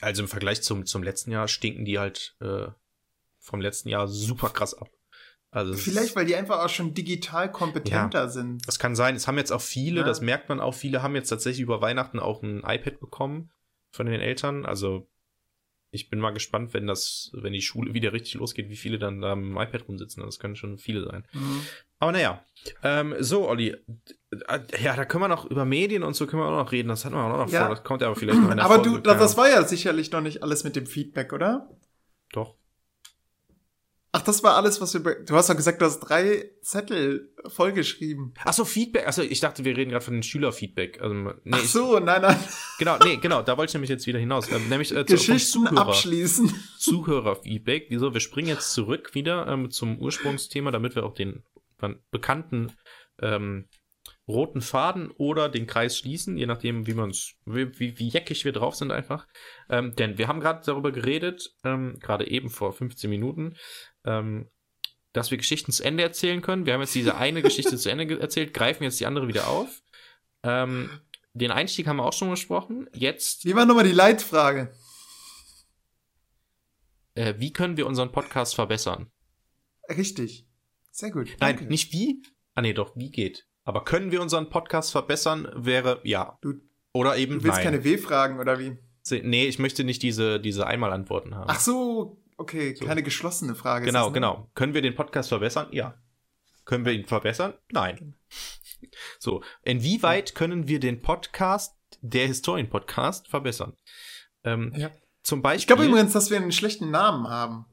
also im Vergleich zum, zum letzten Jahr stinken die halt äh, vom letzten Jahr super krass ab. Also Vielleicht, weil die einfach auch schon digital kompetenter sind. das kann sein. Es haben jetzt auch viele, Ja. das merkt man auch, viele haben jetzt tatsächlich über Weihnachten auch ein iPad bekommen von den Eltern. Also ich bin mal gespannt, wenn das, wenn die Schule wieder richtig losgeht, wie viele dann da dem iPad rumsitzen. Das können schon viele sein. Mhm. Aber naja. Ähm, so, Olli. Äh, Ja, da können wir noch über Medien und so können wir auch noch reden. Das hatten wir auch noch Ja. vor. Das kommt ja aber vielleicht noch in der Aber Folge. du, das, das war ja sicherlich noch nicht alles mit dem Feedback, oder? Doch. Ach, das war alles, was wir. Du hast doch gesagt, du hast drei Zettel vollgeschrieben. Ach so, Feedback. Achso, ich dachte, wir reden gerade von den Schülerfeedback. Also, nee, Ach so, nein, nein. Ich, genau, nee, genau, da wollte ich nämlich jetzt wieder hinaus. Ähm, nämlich äh, Geschichten Zuhörer, abschließen. Zuhörerfeedback. Wieso? Wir springen jetzt zurück wieder ähm, zum Ursprungsthema, damit wir auch den bekannten ähm, roten Faden oder den Kreis schließen, je nachdem, wie uns, wie, wie, wie jeckig wir drauf sind einfach. Ähm, denn wir haben gerade darüber geredet, ähm, gerade eben vor 15 Minuten, ähm, dass wir Geschichten zu Ende erzählen können. Wir haben jetzt diese eine Geschichte zu Ende erzählt, greifen jetzt die andere wieder auf. Ähm, den Einstieg haben wir auch schon besprochen. Jetzt Wie war nochmal die Leitfrage? äh, wie können wir unseren Podcast verbessern? Richtig. Sehr gut. Nein, danke. nicht wie. Ah nee, doch, wie geht. Aber können wir unseren Podcast verbessern, wäre ja. Du, Oder eben du willst nein. keine W-Fragen oder wie? Nee, ich möchte nicht diese, diese Einmalantworten haben. Ach so, okay, So. keine geschlossene Frage. genau, das, ne? genau. Können wir den Podcast verbessern? Ja. Können wir ihn verbessern? Nein. So, inwieweit können wir den Podcast, der Historien-Podcast, verbessern? Ähm, Ja. Zum Beispiel. Ich glaube übrigens, dass wir einen schlechten Namen haben.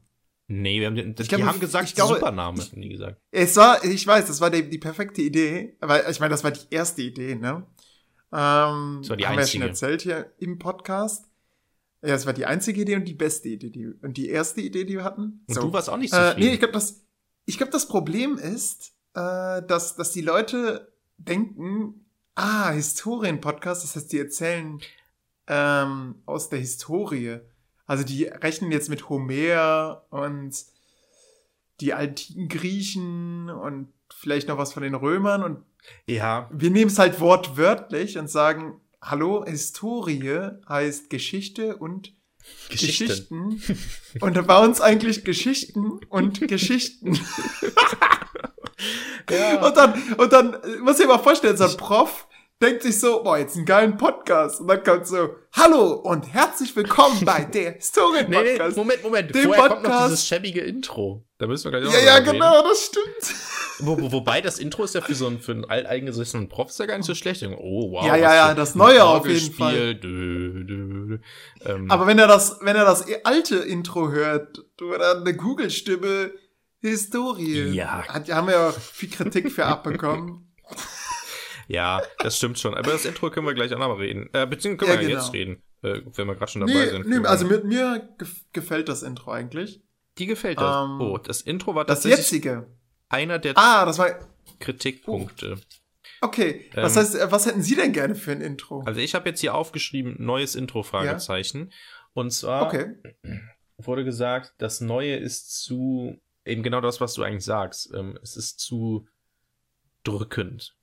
Nee, wir haben, den- die glaube, haben gesagt, ich glaube- Supername, haben die gesagt. Es war, ich weiß, das war die, die perfekte Idee, weil ich meine, das war die erste Idee, ne? Ähm, Das war die haben wir ja einzige. schon erzählt hier im Podcast. Ja, es war die einzige Idee und die beste Idee, die, und die erste Idee, die wir hatten. Und So. du warst auch nicht Äh, zufrieden. nee, ich glaube, das, ich glaube, das Problem ist, äh, dass, dass die Leute denken, ah, Historien-Podcast, das heißt, die erzählen ähm, aus der Historie. Also die rechnen jetzt mit Homer und die antiken Griechen und vielleicht noch was von den Römern und ja, wir nehmen es halt wortwörtlich und sagen, hallo, Historie heißt Geschichte und Geschichten. Geschichten. Und bei uns eigentlich Geschichten und Geschichten. Ja. Und dann, und dann, muss ich mal vorstellen, so ein Prof denkt sich so, boah, jetzt einen geilen Podcast. Und dann kommt so, hallo und herzlich willkommen bei der Nee, nee, Historien-Podcast. Moment, Moment. Dem Vorher kommt noch Podcast- dieses schäbige Intro. Da müssen wir gleich auch ja, ja, reden. genau, das stimmt. Wo, wo, wobei das Intro ist ja für so einen, für einen alteingesessenen Prof ist ja gar nicht so schlecht. Oh, wow. Ja, ja, ja, das Neue auf jeden Orgelspiel. Dö, dö, dö. Ähm, Aber wenn er das, wenn er das alte Intro hört, oder eine Google-Stimme, Historie. Ja. Hat, haben wir ja auch viel Kritik für abbekommen. ja, das stimmt schon. Aber das Intro können wir gleich auch noch mal reden. Äh, beziehungsweise können Ja, wir ja genau. jetzt reden, äh, wenn wir gerade schon dabei Nee, sind. nee, also mit mir gef gefällt das Intro eigentlich. Die gefällt das. Ähm, oh, das Intro war Das jetzige. einer der Ah, das war. Kritikpunkte. Okay. Was Ähm, heißt, was hätten Sie denn gerne für ein Intro? Also ich habe jetzt hier aufgeschrieben, neues Intro, Fragezeichen. Und zwar Okay. wurde gesagt, das Neue ist zu, eben genau das, was du eigentlich sagst. Ähm, es ist zu drückend.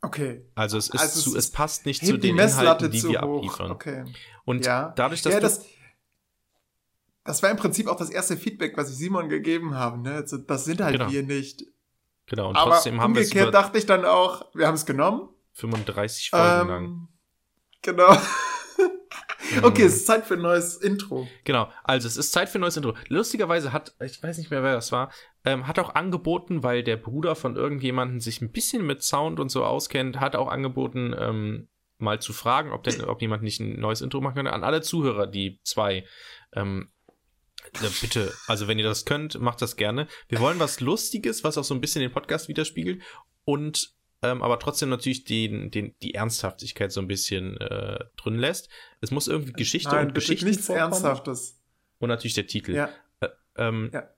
Okay. Also es ist Also zu, es passt nicht zu den Messlatte Inhalten, die zu wir hoch. abliefern. Okay. Und Ja. dadurch, dass ja, das, das war im Prinzip auch das erste Feedback, was ich Simon gegeben habe. Ne? Also, das sind halt Genau. wir nicht. genau, und Aber trotzdem haben wir es umgekehrt dachte ich dann auch, wir haben es genommen. 35 Folgen lang. Ähm, genau. okay, es ist Zeit für ein neues Intro. Genau, also es ist Zeit für ein neues Intro. Lustigerweise hat, ich weiß nicht mehr, wer das war, ähm, hat auch angeboten, weil der Bruder von irgendjemandem sich ein bisschen mit Sound und so auskennt, hat auch angeboten, ähm, mal zu fragen, ob, denn, ob jemand nicht ein neues Intro machen könnte. An alle Zuhörer, die zwei, ähm, ja, bitte, also wenn ihr das könnt, macht das gerne. Wir wollen was Lustiges, was auch so ein bisschen den Podcast widerspiegelt und ähm, aber trotzdem natürlich den, den, die Ernsthaftigkeit so ein bisschen äh, drin lässt. Es muss irgendwie Geschichte Nein, und bitte Geschichten nichts vorkommen. Ernsthaftes. Und natürlich der Titel. Ja. Äh, ähm, Ja.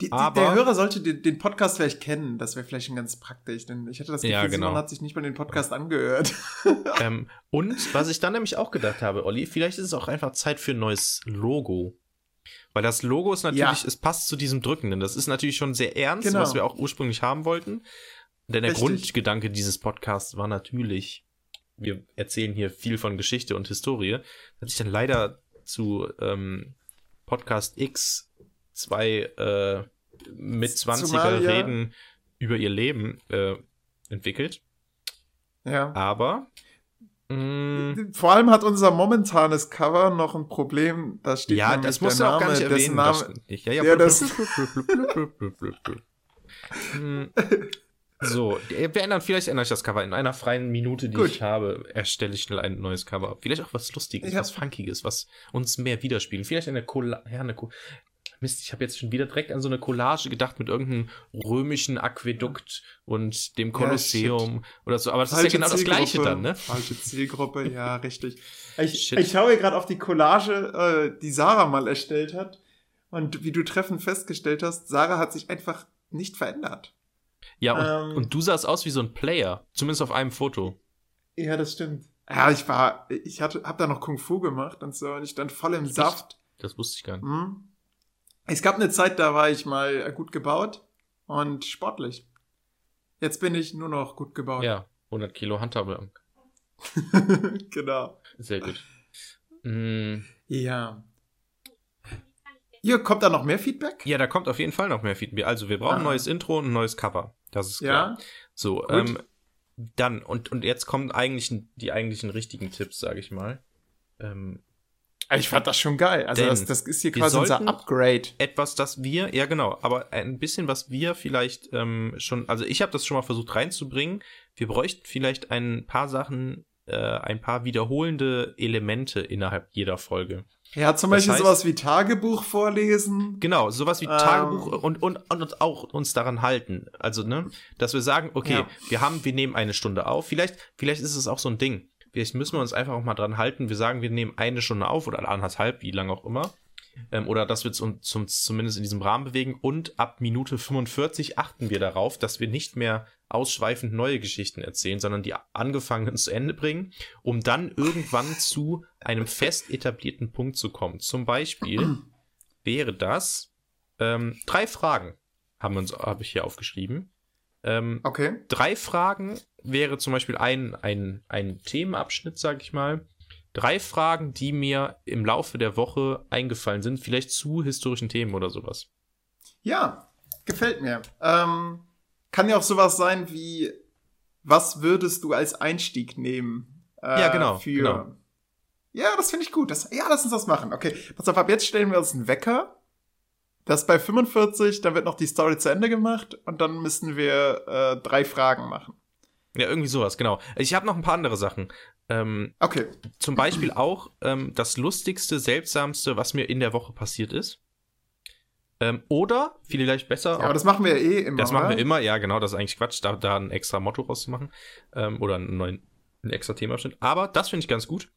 Die, die, Aber- der Hörer sollte den, den Podcast vielleicht kennen. Das wäre vielleicht schon ganz praktisch, denn ich hatte das Gefühl, Ja, genau. Simon hat sich nicht mal den Podcast angehört. ähm, und was ich dann nämlich auch gedacht habe, Olli, vielleicht ist es auch einfach Zeit für ein neues Logo. Weil das Logo ist natürlich, Ja. es passt zu diesem Drückenden. Das ist natürlich schon sehr ernst, Genau. was wir auch ursprünglich haben wollten. Denn der Richtig. Grundgedanke dieses Podcasts war natürlich, wir erzählen hier viel von Geschichte und Historie. Das hat sich dann leider zu ähm, Podcast X zwei äh, mit 20er Zumal ja- reden über ihr Leben äh, entwickelt. ja. Aber mh, Vor allem hat unser momentanes Cover noch ein Problem. Da steht ja, das musst du der auch gar Name, nicht erwähnen. Name, das, ja, ja, Ja, das- Hm, so, wir ändern, vielleicht ändere ich das Cover. In einer freien Minute, die Gut. ich habe, erstelle ich schnell ein neues Cover. Vielleicht auch was Lustiges, Ja. was Funkiges, was uns mehr widerspiegelt. Vielleicht eine Collage. Ja, eine Co Mist, ich habe jetzt schon wieder direkt an so eine Collage gedacht mit irgendeinem römischen Aquädukt und dem Kolosseum oder so. Aber das ist ja genau das Gleiche dann, ne? Falsche Zielgruppe, ja, richtig. Ich, Shit. ich schaue hier gerade auf die Collage, äh, die Sarah mal erstellt hat. Und wie du treffend festgestellt hast, Sarah hat sich einfach nicht verändert. Ja, und, Ähm. und du sahst aus wie so ein Player. Zumindest auf einem Foto. Ja, das stimmt. Ja, ich war, ich hatte, hab da noch Kung Fu gemacht und so und ich stand voll im Saft. Das wusste ich gar nicht. Hm. Es gab eine Zeit, da war ich mal gut gebaut und sportlich. Jetzt bin ich nur noch gut gebaut. Ja, 100 Kilo Handhabe. genau. Sehr gut. Mm, Ja. Hier kommt da noch mehr Feedback? Ja, da kommt auf jeden Fall noch mehr Feedback. Also wir brauchen ein Ah. neues Intro und ein neues Cover. Das ist klar. Ja. So, Gut. ähm, dann, und, und jetzt kommen eigentlich die eigentlichen richtigen Tipps, sage ich mal. Ähm, Ich fand das schon geil. Also das, das ist hier quasi unser Upgrade. etwas, das wir, ja genau, aber ein bisschen, was wir vielleicht ähm, schon, also ich habe das schon mal versucht reinzubringen. Wir bräuchten vielleicht ein paar Sachen, äh, ein paar wiederholende Elemente innerhalb jeder Folge. Ja, zum Das Beispiel heißt- sowas wie Tagebuch vorlesen. Genau, sowas wie Ähm. Tagebuch und, und, und uns auch uns daran halten. Also, ne, dass wir sagen, okay, Ja. wir haben, wir nehmen eine Stunde auf. Vielleicht, vielleicht ist es auch so ein Ding. Vielleicht müssen wir uns einfach auch mal dran halten. Wir sagen, wir nehmen eine Stunde auf oder anderthalb, wie lange auch immer. Ähm, oder dass wir uns zum, zum, zumindest in diesem Rahmen bewegen. Und ab Minute 45 achten wir darauf, dass wir nicht mehr ausschweifend neue Geschichten erzählen, sondern die angefangenen zu Ende bringen, um dann irgendwann zu einem fest etablierten Punkt zu kommen. Zum Beispiel wäre das ähm, drei Fragen, haben uns, habe ich hier aufgeschrieben. Ähm, Okay. drei Fragen wäre zum Beispiel ein, ein, ein Themenabschnitt, sag ich mal. Drei Fragen, die mir im Laufe der Woche eingefallen sind, vielleicht zu historischen Themen oder sowas. Ja, gefällt mir. Ähm, kann ja auch sowas sein wie, was würdest du als Einstieg nehmen? Äh, Ja, genau, Für, genau. Ja, das finde ich gut. Das, ja, lass uns das machen. Okay, pass auf, ab jetzt stellen wir uns einen Wecker. Das bei 45, dann wird noch die Story zu Ende gemacht und dann müssen wir äh, drei Fragen machen. Ja, irgendwie sowas, genau. Ich habe noch ein paar andere Sachen. Ähm, Okay. zum Beispiel auch ähm, das lustigste, seltsamste, was mir in der Woche passiert ist. Ähm, oder, vielleicht besser, Ja, aber das machen wir ja eh immer. Das machen wir oder? immer, ja, genau, das ist eigentlich Quatsch, da, da ein extra Motto rauszumachen. Ähm, oder einen neuen, ein extra Themaabschnitt. Aber das finde ich ganz gut.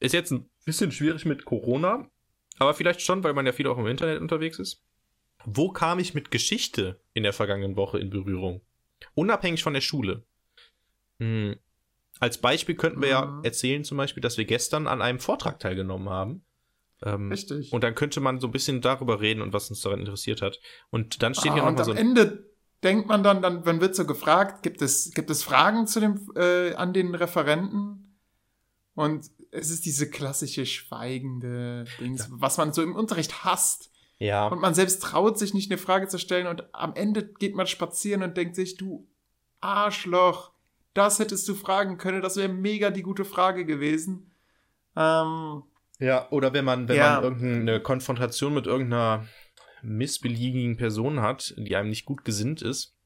Ist jetzt ein bisschen schwierig mit Corona, aber vielleicht schon, weil man ja viel auch im Internet unterwegs ist. Wo kam ich mit Geschichte in der vergangenen Woche in Berührung? Unabhängig von der Schule. Hm. Als Beispiel könnten wir ja Mhm. erzählen, zum Beispiel, dass wir gestern an einem Vortrag teilgenommen haben. Ähm, Richtig. und dann könnte man so ein bisschen darüber reden und was uns daran interessiert hat. Und dann steht hier Ah, und nochmal am so ein Ende denkt man dann, dann, wenn wird so gefragt, gibt es, gibt es Fragen zu dem, äh, an den Referenten? Und es ist diese klassische schweigende Dings, was man so im Unterricht hasst. Ja. Und man selbst traut sich nicht eine Frage zu stellen und am Ende geht man spazieren und denkt sich, du Arschloch, das hättest du fragen können, das wäre mega die gute Frage gewesen. Ähm, Ja, oder wenn man, wenn Ja. man irgendeine Konfrontation mit irgendeiner missbilligigen Person hat, die einem nicht gut gesinnt ist,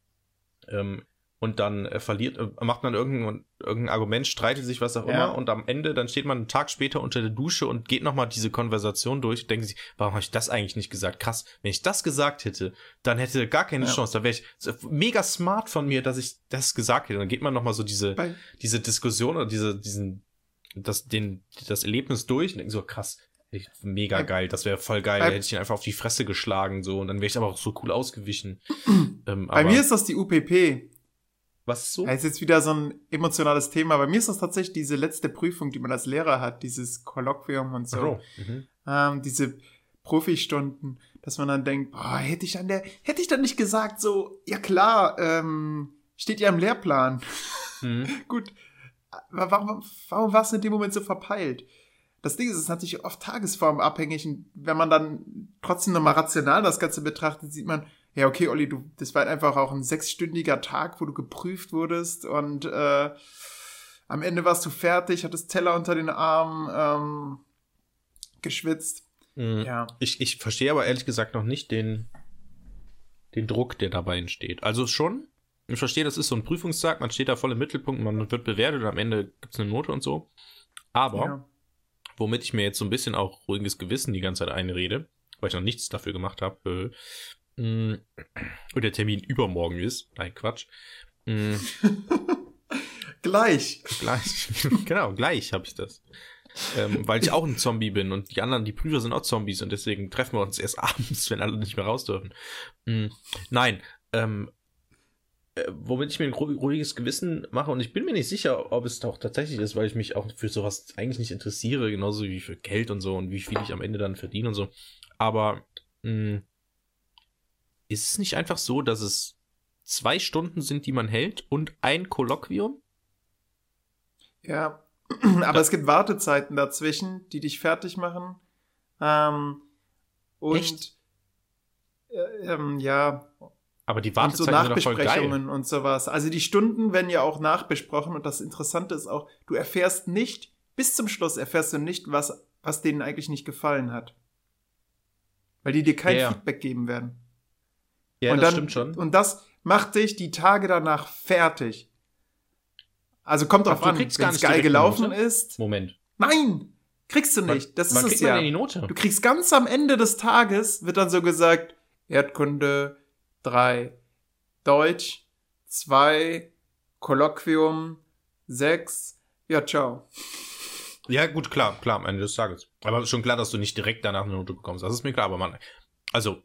ähm, und dann äh, verliert, äh, macht man irgendein, irgendein Argument, streitet sich was auch Ja. immer und am Ende, dann steht man einen Tag später unter der Dusche und geht nochmal diese Konversation durch und denkt sich, warum habe ich das eigentlich nicht gesagt? Krass, wenn ich das gesagt hätte, dann hätte gar keine Ja. Chance. Da wäre ich mega smart von mir, dass ich das gesagt hätte. Dann geht man nochmal so diese, bei, diese Diskussion oder diese, diesen, das, den, das Erlebnis durch und denke so, krass, mega geil, das wäre voll geil, da hätte ich ihn einfach auf die Fresse geschlagen, so, und dann wäre ich aber auch so cool ausgewichen. ähm, bei mir ist das die UPP. Was ist so? Das ist jetzt wieder so ein emotionales Thema. Bei mir ist das tatsächlich diese letzte Prüfung, die man als Lehrer hat, dieses Kolloquium und so. Oh, mhm. Ähm, diese Profistunden, dass man dann denkt, boah, hätte ich dann der, hätte ich dann nicht gesagt, so, ja klar, ähm, steht ja im Lehrplan. Mhm. Gut, warum, warum war es in dem Moment so verpeilt? Das Ding ist, es ist natürlich oft tagesformabhängig und wenn man dann trotzdem nochmal rational das Ganze betrachtet, sieht man, ja, okay, Olli, du, das war einfach auch ein sechsstündiger Tag, wo du geprüft wurdest und äh, am Ende warst du fertig, hattest Teller unter den Armen, ähm, geschwitzt. Mhm. Ja. Ich, ich verstehe aber ehrlich gesagt noch nicht den, den Druck, der dabei entsteht. Also schon, ich verstehe, das ist so ein Prüfungstag, man steht da voll im Mittelpunkt, man wird bewertet und am Ende gibt es eine Note und so. Aber ja. womit ich mir jetzt so ein bisschen auch ruhiges Gewissen die ganze Zeit einrede, weil ich noch nichts dafür gemacht habe, äh, mh, und der Termin übermorgen ist. Nein, Quatsch. Mh, Gleich. gleich, genau, gleich habe ich das. Ähm, weil ich auch ein Zombie bin und die anderen, die Prüfer sind auch Zombies und deswegen treffen wir uns erst abends, wenn alle nicht mehr raus dürfen. Mh, nein, ähm, äh, womit ich mir ein ru- ruhiges Gewissen mache und ich bin mir nicht sicher, ob es auch tatsächlich ist, weil ich mich auch für sowas eigentlich nicht interessiere, genauso wie für Geld und so und wie viel ich am Ende dann verdiene und so. Aber mh, ist es nicht einfach so, dass es zwei Stunden sind, die man hält und ein Kolloquium? Ja, aber es gibt Wartezeiten dazwischen, die dich fertig machen. Ähm, und Echt? äh, ähm, ja, Aber die und so Wartezeiten voll geil. Nachbesprechungen und sowas. Also die Stunden werden ja auch nachbesprochen und das Interessante ist auch, du erfährst nicht, bis zum Schluss erfährst du nicht, was, was denen eigentlich nicht gefallen hat. Weil die dir kein ja. Feedback geben werden. Ja, und das dann, stimmt schon. Und das macht dich die Tage danach fertig. Also kommt drauf an, wenn es geil gelaufen Note? ist. Moment. Nein! Kriegst du nicht. Das Wann ist es man ja. denn die Note? Du kriegst ganz am Ende des Tages, wird dann so gesagt, Erdkunde 3, Deutsch 2, Kolloquium 6, ja, ciao. Ja, gut, klar, klar, am Ende des Tages. Aber schon klar, dass du nicht direkt danach eine Note bekommst. Das ist mir klar, aber man, also,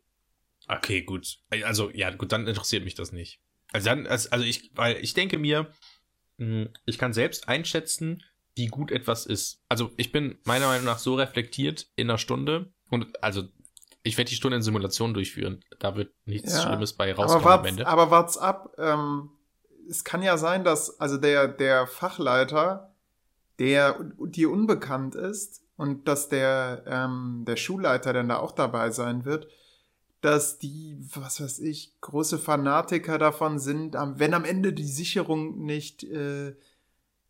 okay, gut. Also, ja, gut, dann interessiert mich das nicht. Also dann, also ich, weil ich denke mir, mh, ich kann selbst einschätzen, wie gut etwas ist. Also ich bin meiner Meinung nach so reflektiert in einer Stunde und also ich werde die Stunde in Simulation durchführen. Da wird nichts Ja, Schlimmes bei Aber rauskommen am wart's, Ende. aber wart's ab, ähm, es kann ja sein, dass also der, der Fachleiter, der dir unbekannt ist und dass der, ähm, der Schulleiter dann da auch dabei sein wird, dass die, was weiß ich, große Fanatiker davon sind, wenn am Ende die Sicherung nicht äh,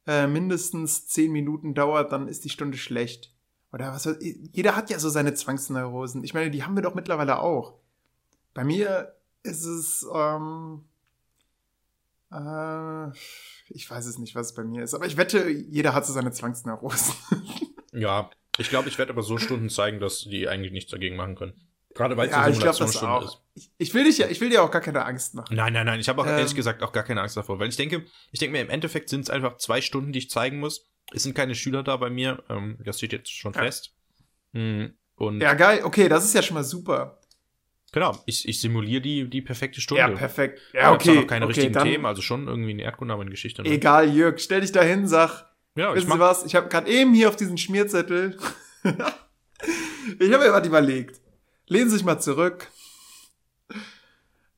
äh, mindestens zehn Minuten dauert, dann ist die Stunde schlecht. Oder was weiß ich, jeder hat ja so seine Zwangsneurosen. Ich meine, die haben wir doch mittlerweile auch. Bei mir ist es, ähm, äh, ich weiß es nicht, was es bei mir ist, aber ich wette, jeder hat so seine Zwangsneurosen. Ja, ich glaube, ich werde aber so Stunden zeigen, dass die eigentlich nichts dagegen machen können. Gerade weil es ja, eine ich das Simulationsstunde auch. ist. Ich, ich will dich ja, ich will dir auch gar keine Angst machen. Nein, nein, nein. Ich habe auch Ähm. ehrlich gesagt auch gar keine Angst davor, weil ich denke, ich denke mir im Endeffekt sind es einfach zwei Stunden, die ich zeigen muss. Es sind keine Schüler da bei mir. Ähm, das steht jetzt schon Ja. fest. Hm, Und Ja, geil. Okay, das ist ja schon mal super. genau, ich, ich simuliere die, die perfekte Stunde. Ja, perfekt. Ja, okay. okay. noch keine okay, richtigen dann, Themen, also schon irgendwie eine Erdkunde, aber eine Geschichte. Ne? Egal, Jörg, stell dich da hin, sag, Ja, ich wissen Sie mach, was, ich habe gerade eben hier auf diesen Schmierzettel, ich habe mir was überlegt. Lehnen Sie sich mal zurück.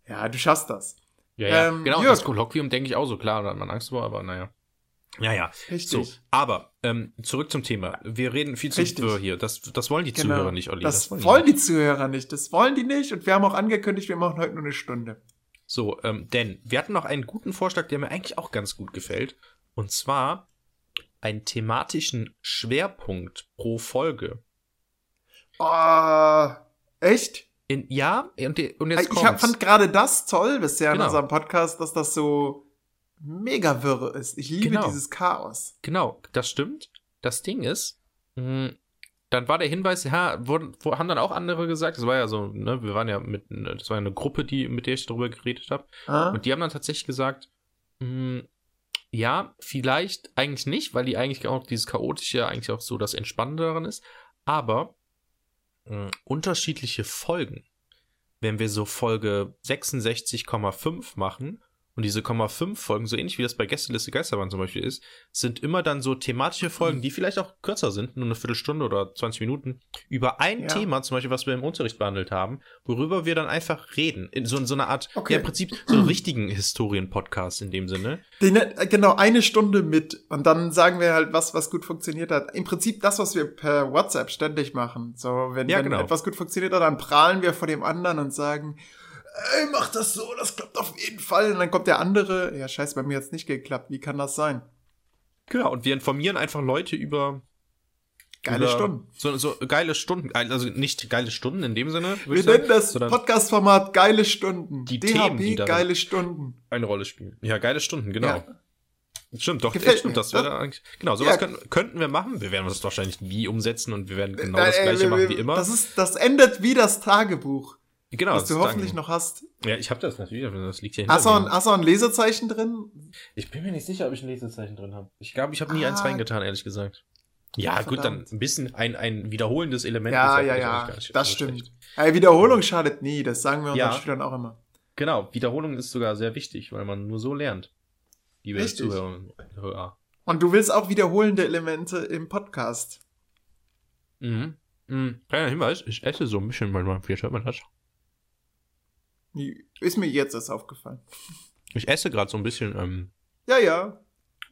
Ja, du schaffst das. ja, ja. ähm, genau, Jörg. das Kolloquium denke ich auch so, klar, da hat man Angst vor, aber naja. Ja, ja. Richtig. So, aber ähm, zurück zum Thema. Wir reden viel zu Richtig. hier. Das, das wollen die Genau. Zuhörer nicht, Olli. Das, wollen die wollen nicht. die Zuhörer nicht. Das wollen die nicht. Und wir haben auch angekündigt, wir machen heute nur eine Stunde. So, ähm, denn wir hatten noch einen guten Vorschlag, der mir eigentlich auch ganz gut gefällt. Und zwar einen thematischen Schwerpunkt pro Folge. Oh, echt? In, ja, und, und jetzt ich hab, kommt's. fand gerade das toll bisher Genau. in unserem Podcast, dass das so mega wirre ist. Ich liebe Genau. dieses Chaos. Genau, das stimmt. Das Ding ist, mh, dann war der Hinweis, ja, wurden, haben dann auch andere gesagt, das war ja so, ne, wir waren ja mit, das war ja eine Gruppe, die, mit der ich darüber geredet habe. Ah? Und die haben dann tatsächlich gesagt, mh, ja, vielleicht eigentlich nicht, weil die eigentlich auch dieses Chaotische eigentlich auch so das Entspannende daran ist. Aber unterschiedliche Folgen. Wenn wir so Folge 66,5 machen und diese 0,5 Folgen, so ähnlich wie das bei Gästeliste Geisterbahn zum Beispiel ist, sind immer dann so thematische Folgen, die vielleicht auch kürzer sind, nur eine Viertelstunde oder 20 Minuten, über ein Ja. Thema, zum Beispiel, was wir im Unterricht behandelt haben, worüber wir dann einfach reden. In so, in so einer Art, Okay. ja, im Prinzip so einen richtigen Historien-Podcast in dem Sinne. Den, äh, genau, eine Stunde mit. Und dann sagen wir halt, was, was gut funktioniert hat. Im Prinzip das, was wir per WhatsApp ständig machen. So, wenn, Ja, wenn genau. etwas gut funktioniert hat, dann prahlen wir vor dem anderen und sagen, ey, mach das so, das klappt auf jeden Fall. Und dann kommt der andere, ja, scheiße, bei mir hat's nicht geklappt. Wie kann das sein? Genau, und wir informieren einfach Leute über Geile über Stunden. So, so geile Stunden, also nicht geile Stunden in dem Sinne, Wir sagen, nennen das Podcast-Format Geile Stunden. Die DHB Themen, die Geile Stunden. eine Rolle spielen. Ja, geile Stunden, genau. Ja. Stimmt, doch, Gefällt äh, stimmt, mir. das wäre eigentlich. Genau, sowas Ja. könnten, könnten wir machen. Wir werden das wahrscheinlich nie umsetzen und wir werden genau Äh, das äh, gleiche wir- machen wie immer. Das, ist, das endet wie das Tagebuch, genau, was du hoffentlich noch hast. Ja, ich habe das natürlich, das liegt hier hinter Hast du, ein, mir. hast du ein Lesezeichen drin? Ich bin mir nicht sicher, ob ich ein Lesezeichen drin habe. Ich glaube, ich habe nie Ah. eins reingetan, ehrlich gesagt. Ja, Ah, gut, dann ein bisschen ein, ein wiederholendes Element. Ja, ist ja, ja, das stimmt. Ey, Wiederholung schadet nie, das sagen wir unseren Ja. Schülern auch immer. Genau, Wiederholung ist sogar sehr wichtig, weil man nur so lernt. Liebe Richtig. Zuhörer und Hörer. Und du willst auch wiederholende Elemente im Podcast. Mhm. Mhm. Kleiner Hinweis, ich esse so ein bisschen manchmal. Vielleicht hört man das. Ist mir jetzt erst aufgefallen. Ich esse gerade so ein bisschen ähm, Ja, ja.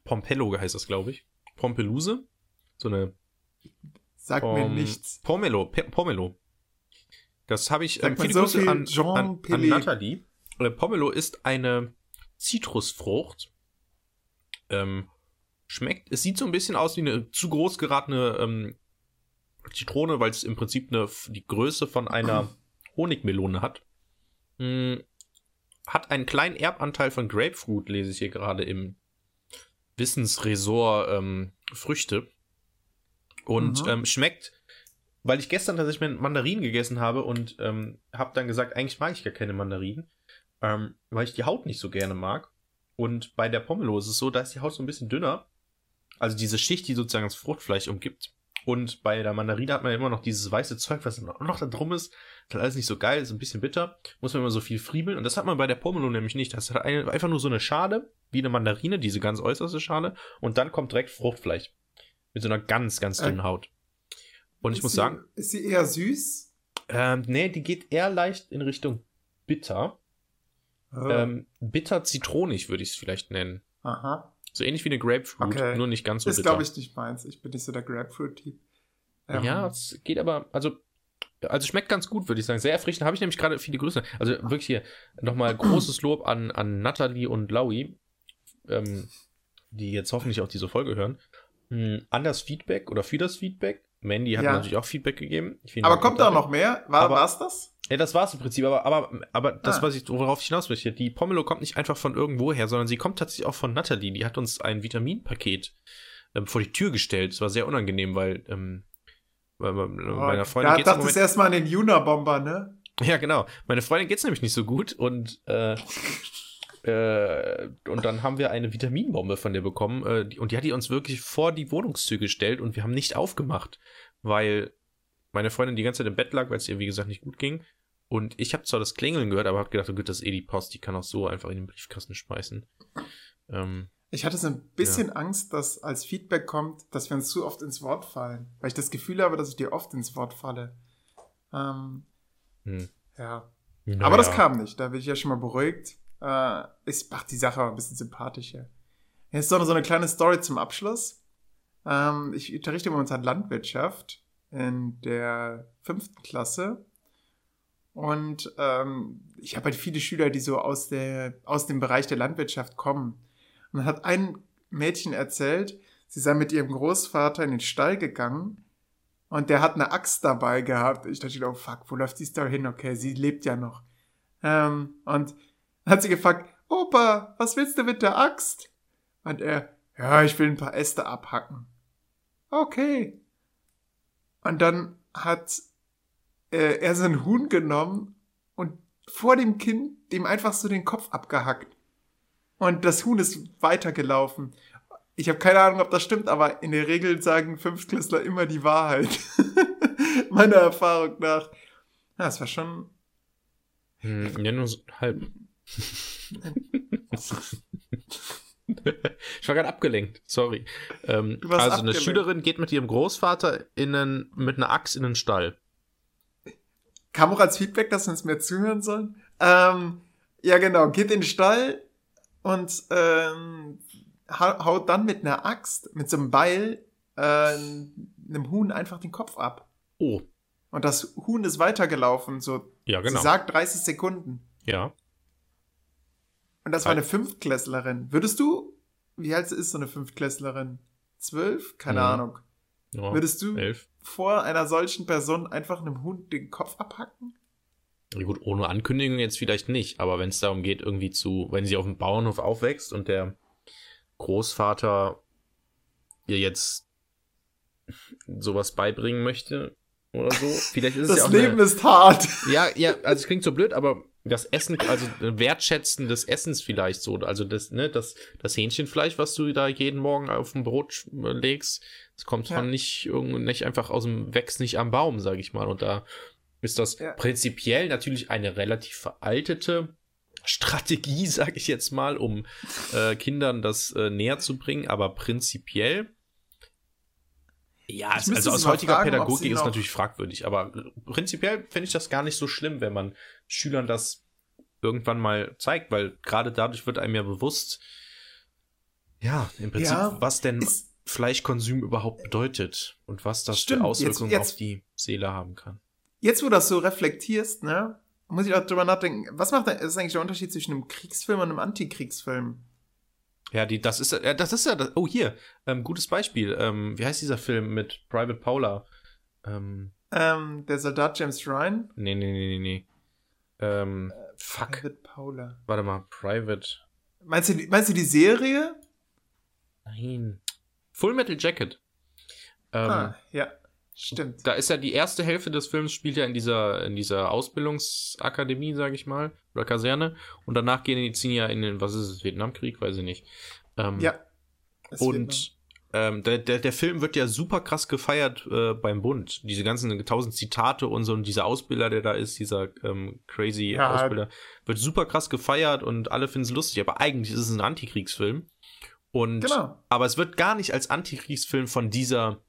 Pompello heißt das, glaube ich. Pompeluse. So eine Sag mir Pom nichts. Pomelo. Pe Pomelo. Das habe ich. Sagt Ähm, viele so Grüße an, an, an? Nathalie. Äh, Pomelo ist eine Zitrusfrucht. Ähm, schmeckt, es sieht so ein bisschen aus wie eine zu groß geratene ähm, Zitrone, weil es im Prinzip eine, die Größe von einer Honigmelone hat. Mm, hat einen kleinen Erbanteil von Grapefruit, lese ich hier gerade im Wissensresort ähm, Früchte. Und Mhm. ähm, schmeckt, weil ich gestern tatsächlich Mandarinen gegessen habe und ähm, habe dann gesagt, eigentlich mag ich gar keine Mandarinen, ähm, weil ich die Haut nicht so gerne mag. Und bei der Pomelo ist es so, da ist die Haut so ein bisschen dünner. Also diese Schicht, die sozusagen das Fruchtfleisch umgibt. Und bei der Mandarine hat man immer noch dieses weiße Zeug, was noch da drum ist. Das ist alles nicht so geil, ist ein bisschen bitter. Muss man immer so viel friebeln. Und das hat man bei der Pomelo nämlich nicht. Das hat einfach nur so eine Schale, wie eine Mandarine, diese ganz äußerste Schale. Und dann kommt direkt Fruchtfleisch. Mit so einer ganz, ganz dünnen Äh, Haut. Und ich muss sie, sagen, Ist sie eher süß? ähm, nee, die geht eher leicht in Richtung bitter. Äh, Ähm, bitter zitronig würde ich es vielleicht nennen. Aha. So ähnlich wie eine Grapefruit, Okay. nur nicht ganz so ist, bitter. glaube ich, nicht meins. Ich bin nicht so der Grapefruit-Typ. Ähm, Ja, es geht aber, also, also schmeckt ganz gut, würde ich sagen. Sehr erfrischend. Habe ich nämlich gerade viele Grüße. Also wirklich hier nochmal großes Lob an, an Natalie und Laui, ähm, die jetzt hoffentlich auch diese Folge hören. Hm, an das Feedback oder für das Feedback. Mandy hat Ja. natürlich auch Feedback gegeben. Aber kommt da noch mehr? War war's das? Ja, das war's im Prinzip, aber, aber, aber das, Ah. was ich, worauf ich hinaus möchte, die Pomelo kommt nicht einfach von irgendwo her, sondern sie kommt tatsächlich auch von Natalie. Die hat uns ein Vitaminpaket ähm, vor die Tür gestellt. Es war sehr unangenehm, weil, ähm, weil, weil meiner Freundin Oh, da geht's Moment, du erstmal an den Juna-Bomber, ne? Ja, genau. Meine Freundin geht's nämlich nicht so gut und äh, äh, und dann haben wir eine Vitaminbombe von der bekommen äh, die, und die hat die uns wirklich vor die Wohnungstür gestellt und wir haben nicht aufgemacht, weil meine Freundin die ganze Zeit im Bett lag, weil es ihr wie gesagt nicht gut ging und ich habe zwar das Klingeln gehört, aber habe gedacht, oh gut, das ist eh die Post, die kann auch so einfach in den Briefkasten schmeißen. Ähm, Ich hatte so ein bisschen Angst, dass als Feedback kommt, dass wir uns zu oft ins Wort fallen. Weil ich das Gefühl habe, dass ich dir oft ins Wort falle. Ähm, hm. ja. Naja. Aber das kam nicht. Da bin ich ja schon mal beruhigt. Äh, es macht die Sache ein bisschen sympathischer. Jetzt noch so eine kleine Story zum Abschluss. Ähm, ich unterrichte momentan Landwirtschaft in der fünften Klasse. Und ähm, ich habe halt viele Schüler, die so aus, der, aus dem Bereich der Landwirtschaft kommen. Und dann hat ein Mädchen erzählt, sie sei mit ihrem Großvater in den Stall gegangen und der hat eine Axt dabei gehabt. Ich dachte, oh fuck, wo läuft die Story hin? Okay, sie lebt ja noch. Ähm, und hat sie gefragt, Opa, was willst du mit der Axt? Und er, ja, ich will ein paar Äste abhacken. Okay. Und dann hat äh, er so Huhn genommen und vor dem Kind dem einfach so den Kopf abgehackt. Und das Huhn ist weitergelaufen. Ich habe keine Ahnung, ob das stimmt, aber in der Regel sagen Fünftklässler immer die Wahrheit. Meiner Erfahrung nach. Ja, es war schon. Hm, ja, nur so halb. Ich war gerade abgelenkt, sorry. Ähm, also eine abgelenkt. Schülerin geht mit ihrem Großvater in einen, mit einer Axt in den Stall. Kam auch als Feedback, dass wir uns mehr zuhören sollen. Ähm, ja, genau. Geht in den Stall und ähm, hau- haut dann mit einer Axt, mit so einem Beil, äh, einem Huhn einfach den Kopf ab. Oh, Und das Huhn ist weitergelaufen, so, ja, genau. sie sagt 30 Sekunden. Ja. Und das war eine Fünftklässlerin. Würdest du, wie alt ist so eine Fünftklässlerin? Zwölf? Keine Mhm. Ahnung. ja. Würdest du Elf. vor einer solchen Person einfach einem Hund den Kopf abhacken? Ja, gut, ohne Ankündigung jetzt vielleicht nicht, aber wenn es darum geht, irgendwie zu, wenn sie auf dem Bauernhof aufwächst und der Großvater ihr jetzt sowas beibringen möchte oder so, vielleicht ist es ja Das auch Leben eine, ist hart. Ja, ja, also es klingt so blöd, aber das Essen, also Wertschätzen des Essens vielleicht so, also das, ne, das, das Hähnchenfleisch, was du da jeden Morgen auf dem Brot legst, das kommt Ja. von nicht, nicht einfach aus dem, wächst nicht am Baum, sag ich mal. Und da ist das Ja. prinzipiell natürlich eine relativ veraltete Strategie, sag ich jetzt mal, um äh, Kindern das äh, näher zu bringen, aber prinzipiell ja, also aus heutiger fragen, Pädagogik ist natürlich fragwürdig, aber prinzipiell finde ich das gar nicht so schlimm, wenn man Schülern das irgendwann mal zeigt, weil gerade dadurch wird einem ja bewusst, ja, im Prinzip, Ja, was denn Ist, Fleischkonsum überhaupt bedeutet und was das Stimmt, für Auswirkungen jetzt- jetzt- auf die Seele haben kann. jetzt, wo du das so reflektierst, ne, muss ich auch drüber nachdenken, was macht denn, ist eigentlich der Unterschied zwischen einem Kriegsfilm und einem Antikriegsfilm? Ja, die, das ist, ja, das ist ja, das, oh hier, ähm, gutes Beispiel. Ähm, wie heißt dieser Film mit Private Paula? Ähm, Ähm, der Soldat James Ryan? nee, nee, nee, nee, nee. Ähm, fuck. Private Paula. Warte mal, Private. Meinst du, die- meinst du die Serie? Nein. Full Metal Jacket. Ähm, ah, ja. Stimmt. Da ist ja die erste Hälfte des Films spielt ja in dieser, in dieser Ausbildungsakademie, sage ich mal, oder Kaserne. Und danach gehen die ziehen ja in den, was ist es, Vietnamkrieg, weiß ich nicht. Ähm, Ja. Und ähm, der, der, der Film wird ja super krass gefeiert äh, beim Bund. Diese ganzen tausend Zitate und so und dieser Ausbilder, der da ist, dieser ähm, crazy Ja. Ausbilder, wird super krass gefeiert und alle finden es lustig. Aber eigentlich ist es ein Antikriegsfilm. Und Genau. aber es wird gar nicht als Antikriegsfilm von dieser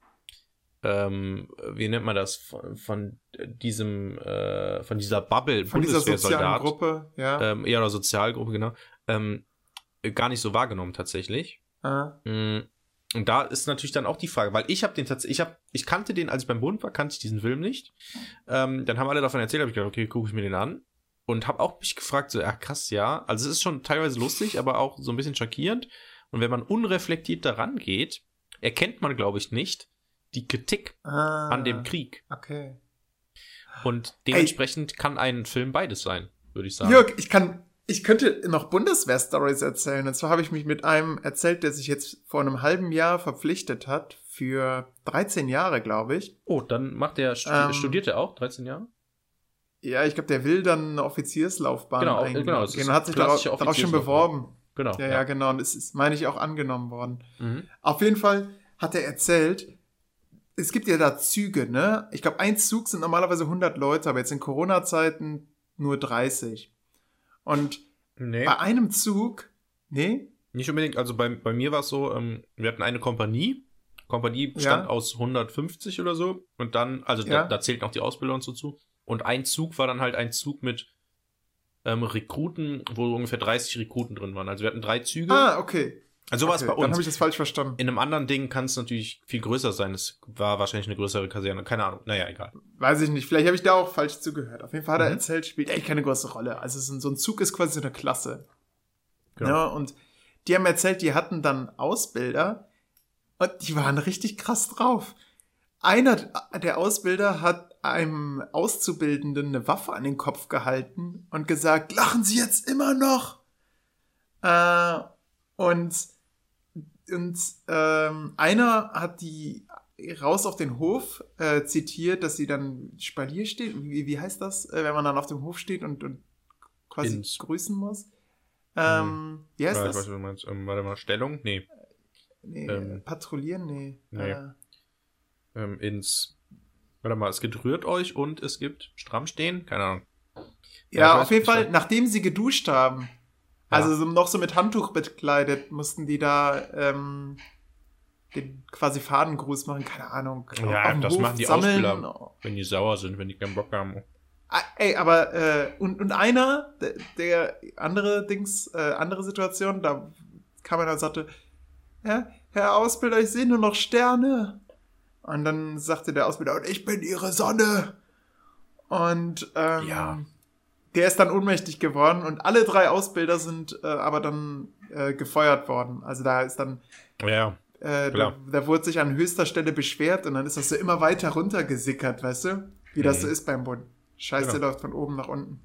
ähm, wie nennt man das von, von diesem äh, von dieser Bubble Von dieser sozialen Gruppe, ja. ähm, ja oder Sozialgruppe genau ähm, gar nicht so wahrgenommen tatsächlich Ah. Mm, Und da ist natürlich dann auch die Frage, weil ich habe den tatsächlich, ich habe, ich kannte den, als ich beim Bund war, kannte ich diesen Film nicht. Ähm, dann haben alle davon erzählt, habe ich gedacht, okay, gucke ich mir den an. Und habe auch mich gefragt, so, ja krass, ja. Also es ist schon teilweise lustig, aber auch so ein bisschen schockierend. Und wenn man unreflektiert daran geht, erkennt man, glaube ich, nicht die Kritik Ah. an dem Krieg. Okay. Und dementsprechend kann ein Film beides sein, würde ich sagen. Jörg, ich kann, ich könnte noch Bundeswehr-Stories erzählen. Und zwar habe ich mich mit einem erzählt, der sich jetzt vor einem halben Jahr verpflichtet hat für 13 Jahre, glaube ich. Oh, dann macht der, studi Ähm, studiert er auch, 13 Jahre? Ja, ich glaube, der will dann eine Offizierslaufbahn Genau, eingehen. genau, es ist und hat sich darauf, darauf schon beworben. Genau. Ja, ja, genau. Und es ist, meine ich, auch angenommen worden. Mhm. Auf jeden Fall hat er erzählt, es gibt ja da Züge, ne? Ich glaube, ein Zug sind normalerweise 100 Leute, aber jetzt in Corona-Zeiten nur 30. Und Nee. bei einem Zug, nee? Nicht unbedingt, also bei, bei mir war es so, ähm, wir hatten eine Kompanie. Kompanie bestand Ja. aus 150 oder so. Und dann, also Ja. da, da zählt noch die Ausbildung und so zu. Und ein Zug war dann halt ein Zug mit ähm, Rekruten, wo ungefähr 30 Rekruten drin waren. Also wir hatten drei Züge. Ah, okay. Also so war es okay. bei Dann habe uns. ich das falsch verstanden. In einem anderen Ding kann es natürlich viel größer sein. Es war wahrscheinlich eine größere Kaserne. Keine Ahnung. Naja, egal. Weiß ich nicht. Vielleicht habe ich da auch falsch zugehört. Auf jeden Fall hat er Mhm. erzählt, spielt echt keine große Rolle. Also so ein Zug ist quasi so eine Klasse. Genau. Ja, und die haben erzählt, die hatten dann Ausbilder und die waren richtig krass drauf. Einer der Ausbilder hat einem Auszubildenden eine Waffe an den Kopf gehalten und gesagt, lachen Sie jetzt immer noch? Äh, und und ähm, einer hat die raus auf den Hof äh, zitiert, dass sie dann Spalier steht. Wie, wie heißt das, äh, wenn man dann auf dem Hof steht und, und quasi Ins- grüßen muss? Ähm, wie heißt Ja, ich weiß, das? was du meinst. Ähm, warte mal, Stellung? Nee. Nee, ähm, patrouillieren? Nee. nee. Äh, Ähm, ins. Warte mal, es gibt rührt euch und es gibt stramm stehen. Keine Ahnung. Ja, ja, auf jeden Fall, nachdem sie geduscht haben. Also so, noch so mit Handtuch bekleidet, mussten die da ähm, den quasi Fadengruß machen, keine Ahnung. Ja, das Hof machen die sammeln. Ausbilder. Wenn die sauer sind, wenn die keinen Bock haben. Ah, Ey, aber äh, und, und einer, der, der andere Dings, äh, andere Situation, da kam einer und sagte, ja, Herr Ausbilder, ich sehe nur noch Sterne. Und dann sagte der Ausbilder, und ich bin Ihre Sonne. Und ähm, Ja. Der ist dann ohnmächtig geworden und alle drei Ausbilder sind äh, aber dann äh, gefeuert worden. Also da ist dann Ja, äh, da, da wurde sich an höchster Stelle beschwert und dann ist das so immer weiter runtergesickert, weißt du? Wie das Mhm. so ist beim Bund. Scheiße Genau. läuft von oben nach unten.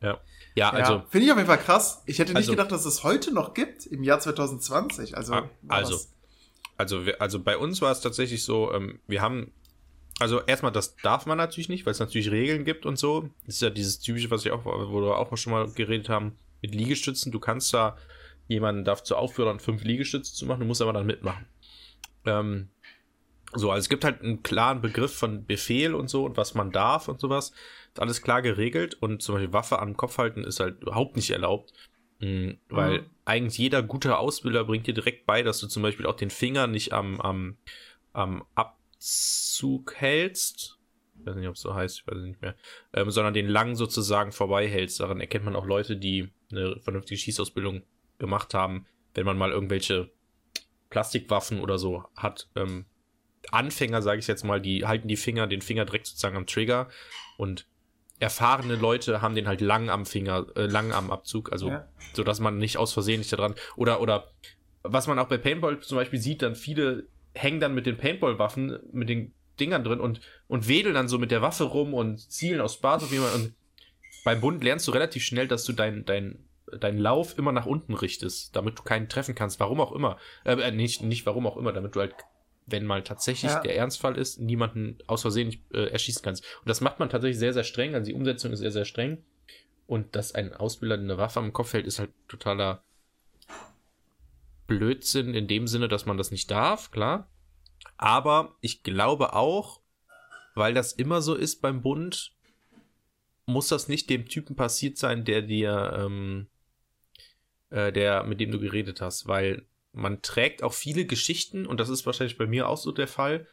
ja. Ja, also, ja, finde ich auf jeden Fall krass. Ich hätte nicht Also- gedacht, dass es heute noch gibt, im Jahr 2020. Also, Ah, also. also, also bei uns war es tatsächlich so, ähm, wir haben, also erstmal, das darf man natürlich nicht, weil es natürlich Regeln gibt und so. Das ist ja dieses typische, was ich auch, wo wir auch schon mal geredet haben, mit Liegestützen. Du kannst da, jemanden darf zu auffordern, fünf Liegestütze zu machen, du musst aber dann mitmachen. Ähm, so, also es gibt halt einen klaren Begriff von Befehl und so und was man darf und sowas. Ist alles klar geregelt und zum Beispiel Waffe am Kopf halten ist halt überhaupt nicht erlaubt. Mhm, weil Mhm. eigentlich jeder gute Ausbilder bringt dir direkt bei, dass du zum Beispiel auch den Finger nicht am, am, am Abzug hältst. Ich weiß nicht, ob es so heißt, ich weiß es nicht mehr. Ähm, sondern den lang sozusagen vorbei hältst. Daran erkennt man auch Leute, die eine vernünftige Schießausbildung gemacht haben, wenn man mal irgendwelche Plastikwaffen oder so hat. Ähm, Anfänger, sage ich jetzt mal, die halten die Finger, den Finger direkt sozusagen am Trigger und erfahrene Leute haben den halt lang am Finger, äh, lang am Abzug, also Ja. so dass man nicht aus Versehen nicht da dran oder oder was man auch bei Paintball zum Beispiel sieht, dann viele hängen dann mit den Paintball-Waffen, mit den Dingern drin und und wedeln dann so mit der Waffe rum und zielen aus Spaß auf jemanden und beim Bund lernst du relativ schnell, dass du dein dein deinen Lauf immer nach unten richtest, damit du keinen treffen kannst, warum auch immer. Äh, äh, nicht, nicht warum auch immer, damit du halt, wenn mal tatsächlich Ja. der Ernstfall ist, niemanden aus Versehen nicht, äh, erschießen kannst. Und das macht man tatsächlich sehr, sehr streng, also die Umsetzung ist sehr, sehr streng. Und dass ein Ausbilder eine Waffe am Kopf hält, ist halt totaler Blödsinn in dem Sinne, dass man das nicht darf, klar. Aber ich glaube auch, weil das immer so ist beim Bund, muss das nicht dem Typen passiert sein, der dir, ähm, äh, der, mit dem du geredet hast, weil man trägt auch viele Geschichten, und das ist wahrscheinlich bei mir auch so der Fall,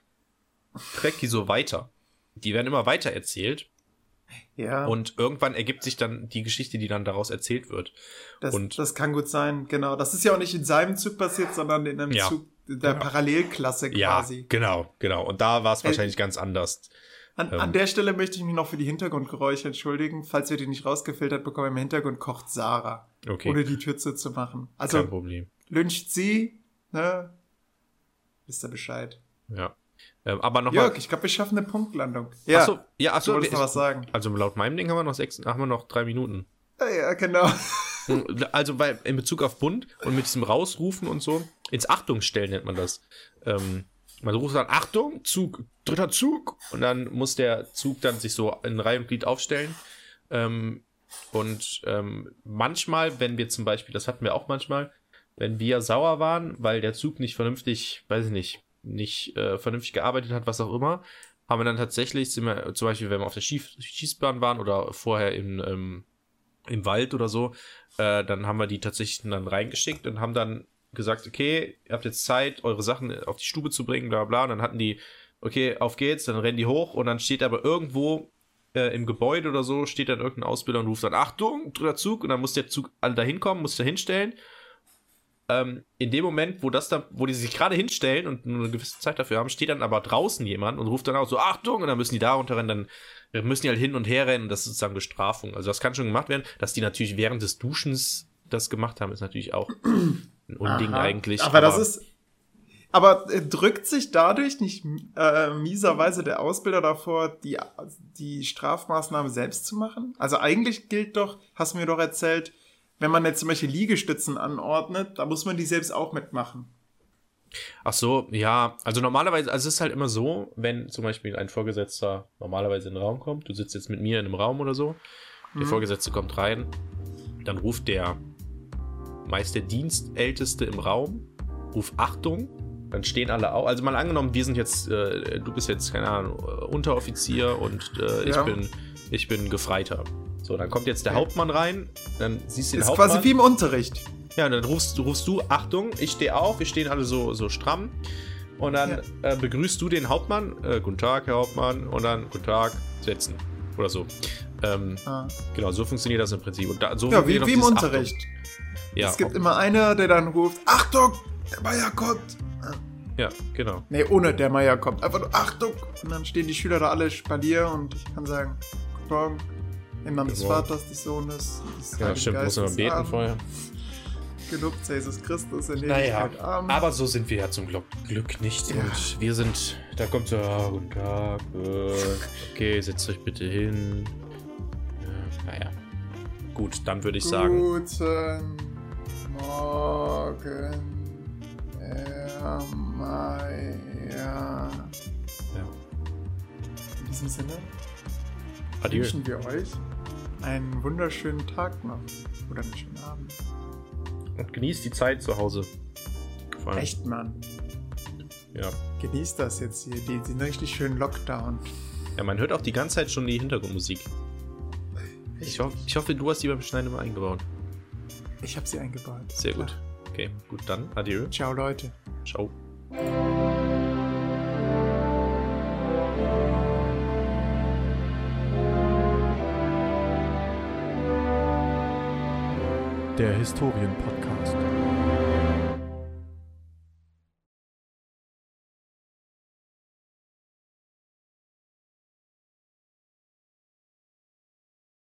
trägt die so weiter. Die werden immer weiter erzählt Ja, und irgendwann ergibt sich dann die Geschichte, die dann daraus erzählt wird. das, und- das kann gut sein, genau. Das ist ja auch nicht in seinem Zug passiert, sondern in einem Ja. Zug der Ja. Parallelklasse quasi. genau, genau. Und da war es Äh, wahrscheinlich ganz anders. An, Ähm. an der Stelle möchte ich mich noch für die Hintergrundgeräusche entschuldigen. Falls wir die nicht rausgefiltert bekommen, im Hintergrund kocht Sarah, Okay, ohne die Tür zuzumachen. kein Also Problem. lyncht sie, ne? Wisst ihr Bescheid. Ja. Ähm, aber nochmal. Jörg, ich glaube, wir schaffen eine Punktlandung. Ja, Achso, ja, achso, du wolltest noch was sagen. Also laut meinem Ding haben wir noch sechs, haben wir noch drei Minuten. Ja, ja, genau. Also weil in Bezug auf Bund und mit diesem Rausrufen und so, ins Achtungsstellen nennt man das. Ähm, man ruft dann Achtung, Zug, dritter Zug und dann muss der Zug dann sich so in Reihe und Glied aufstellen. Ähm, und ähm, manchmal, wenn wir zum Beispiel, das hatten wir auch manchmal, wenn wir sauer waren, weil der Zug nicht vernünftig, weiß ich nicht, nicht äh, vernünftig gearbeitet hat, was auch immer, haben wir dann tatsächlich, sind wir, zum Beispiel, wenn wir auf der Schieß Schießbahn waren oder vorher in, ähm, im Wald oder so, äh, dann haben wir die tatsächlich dann reingeschickt und haben dann gesagt, okay, ihr habt jetzt Zeit, eure Sachen auf die Stube zu bringen, bla bla. Und dann hatten die, okay, auf geht's, dann rennen die hoch und dann steht aber irgendwo äh, im Gebäude oder so, steht dann irgendein Ausbilder und ruft dann, Achtung, dritter Zug, und dann muss der Zug alle da hinkommen, muss da hinstellen. Ähm, in dem Moment, wo das da, wo die sich gerade hinstellen und nur eine gewisse Zeit dafür haben, steht dann aber draußen jemand und ruft dann auch so, Achtung, und dann müssen die da runterrennen, dann müssen die halt hin und her rennen und das ist sozusagen Bestrafung. Also das kann schon gemacht werden, dass die natürlich während des Duschens das gemacht haben, ist natürlich auch ein Unding Aha. eigentlich. Aber, das ist. Aber äh, drückt sich dadurch nicht äh, mieserweise der Ausbilder davor, die, die Strafmaßnahme selbst zu machen? Also eigentlich gilt doch, hast du mir doch erzählt, wenn man jetzt zum Beispiel Liegestützen anordnet, da muss man die selbst auch mitmachen. Ach so, ja. Also normalerweise, also es ist halt immer so, wenn zum Beispiel ein Vorgesetzter normalerweise in den Raum kommt, du sitzt jetzt mit mir in einem Raum oder so, der Mhm. Vorgesetzte kommt rein, dann ruft der meist der Dienstälteste im Raum, ruft Achtung, dann stehen alle auf. Also mal angenommen, wir sind jetzt, äh, du bist jetzt, keine Ahnung, äh, Unteroffizier und äh, ich Ja. bin, ich bin Gefreiter. So, dann kommt jetzt der. Hauptmann rein, dann siehst du den Ist Hauptmann. quasi wie im Unterricht. Ja, und dann rufst, du- rufst du, Achtung, ich stehe auf, wir stehen alle so, so stramm. Und dann äh, begrüßt du den Hauptmann, äh, guten Tag, Herr Hauptmann, und dann guten Tag, setzen. Oder so. Ähm, Ah. genau, so funktioniert das im Prinzip. Und da, so Ja, wie, wie im Unterricht. Ja, es gibt immer einer, der dann ruft, Achtung, der Meier kommt. ja, genau. Nee, ohne der Meier kommt. Einfach nur Achtung. Und dann stehen die Schüler da alle Spalier und ich kann sagen, Guten Morgen. Im Namen des Guten. Vaters, des Sohnes, des Ja, Heiligen stimmt, muss man Geistes. beten vorher. Gelobt sei Jesus Christus in Naja, Ewigkeit. Amen. aber so sind wir ja zum Glück, Glück nicht. Ja. Und wir sind, da kommt so, ah, guten Tag, äh, okay, setzt euch bitte hin. Ja, naja. Gut, dann würde ich sagen, Guten Morgen, Herr Meier. ja. In diesem Sinne Adieu. wünschen wir euch einen wunderschönen Tag noch. Oder einen schönen Abend. Und genießt die Zeit zu Hause. Vor allem. Echt, Mann. Ja. Genießt das jetzt hier, die, den richtig schönen Lockdown. Ja, man hört auch die ganze Zeit schon die Hintergrundmusik. Ich, ho ich hoffe, du hast die beim Schneiden immer eingebaut. Ich habe sie eingebaut. Sehr Klar. gut. Okay, gut, dann adieu. Ciao, Leute. Ciao. Der Historienpodcast.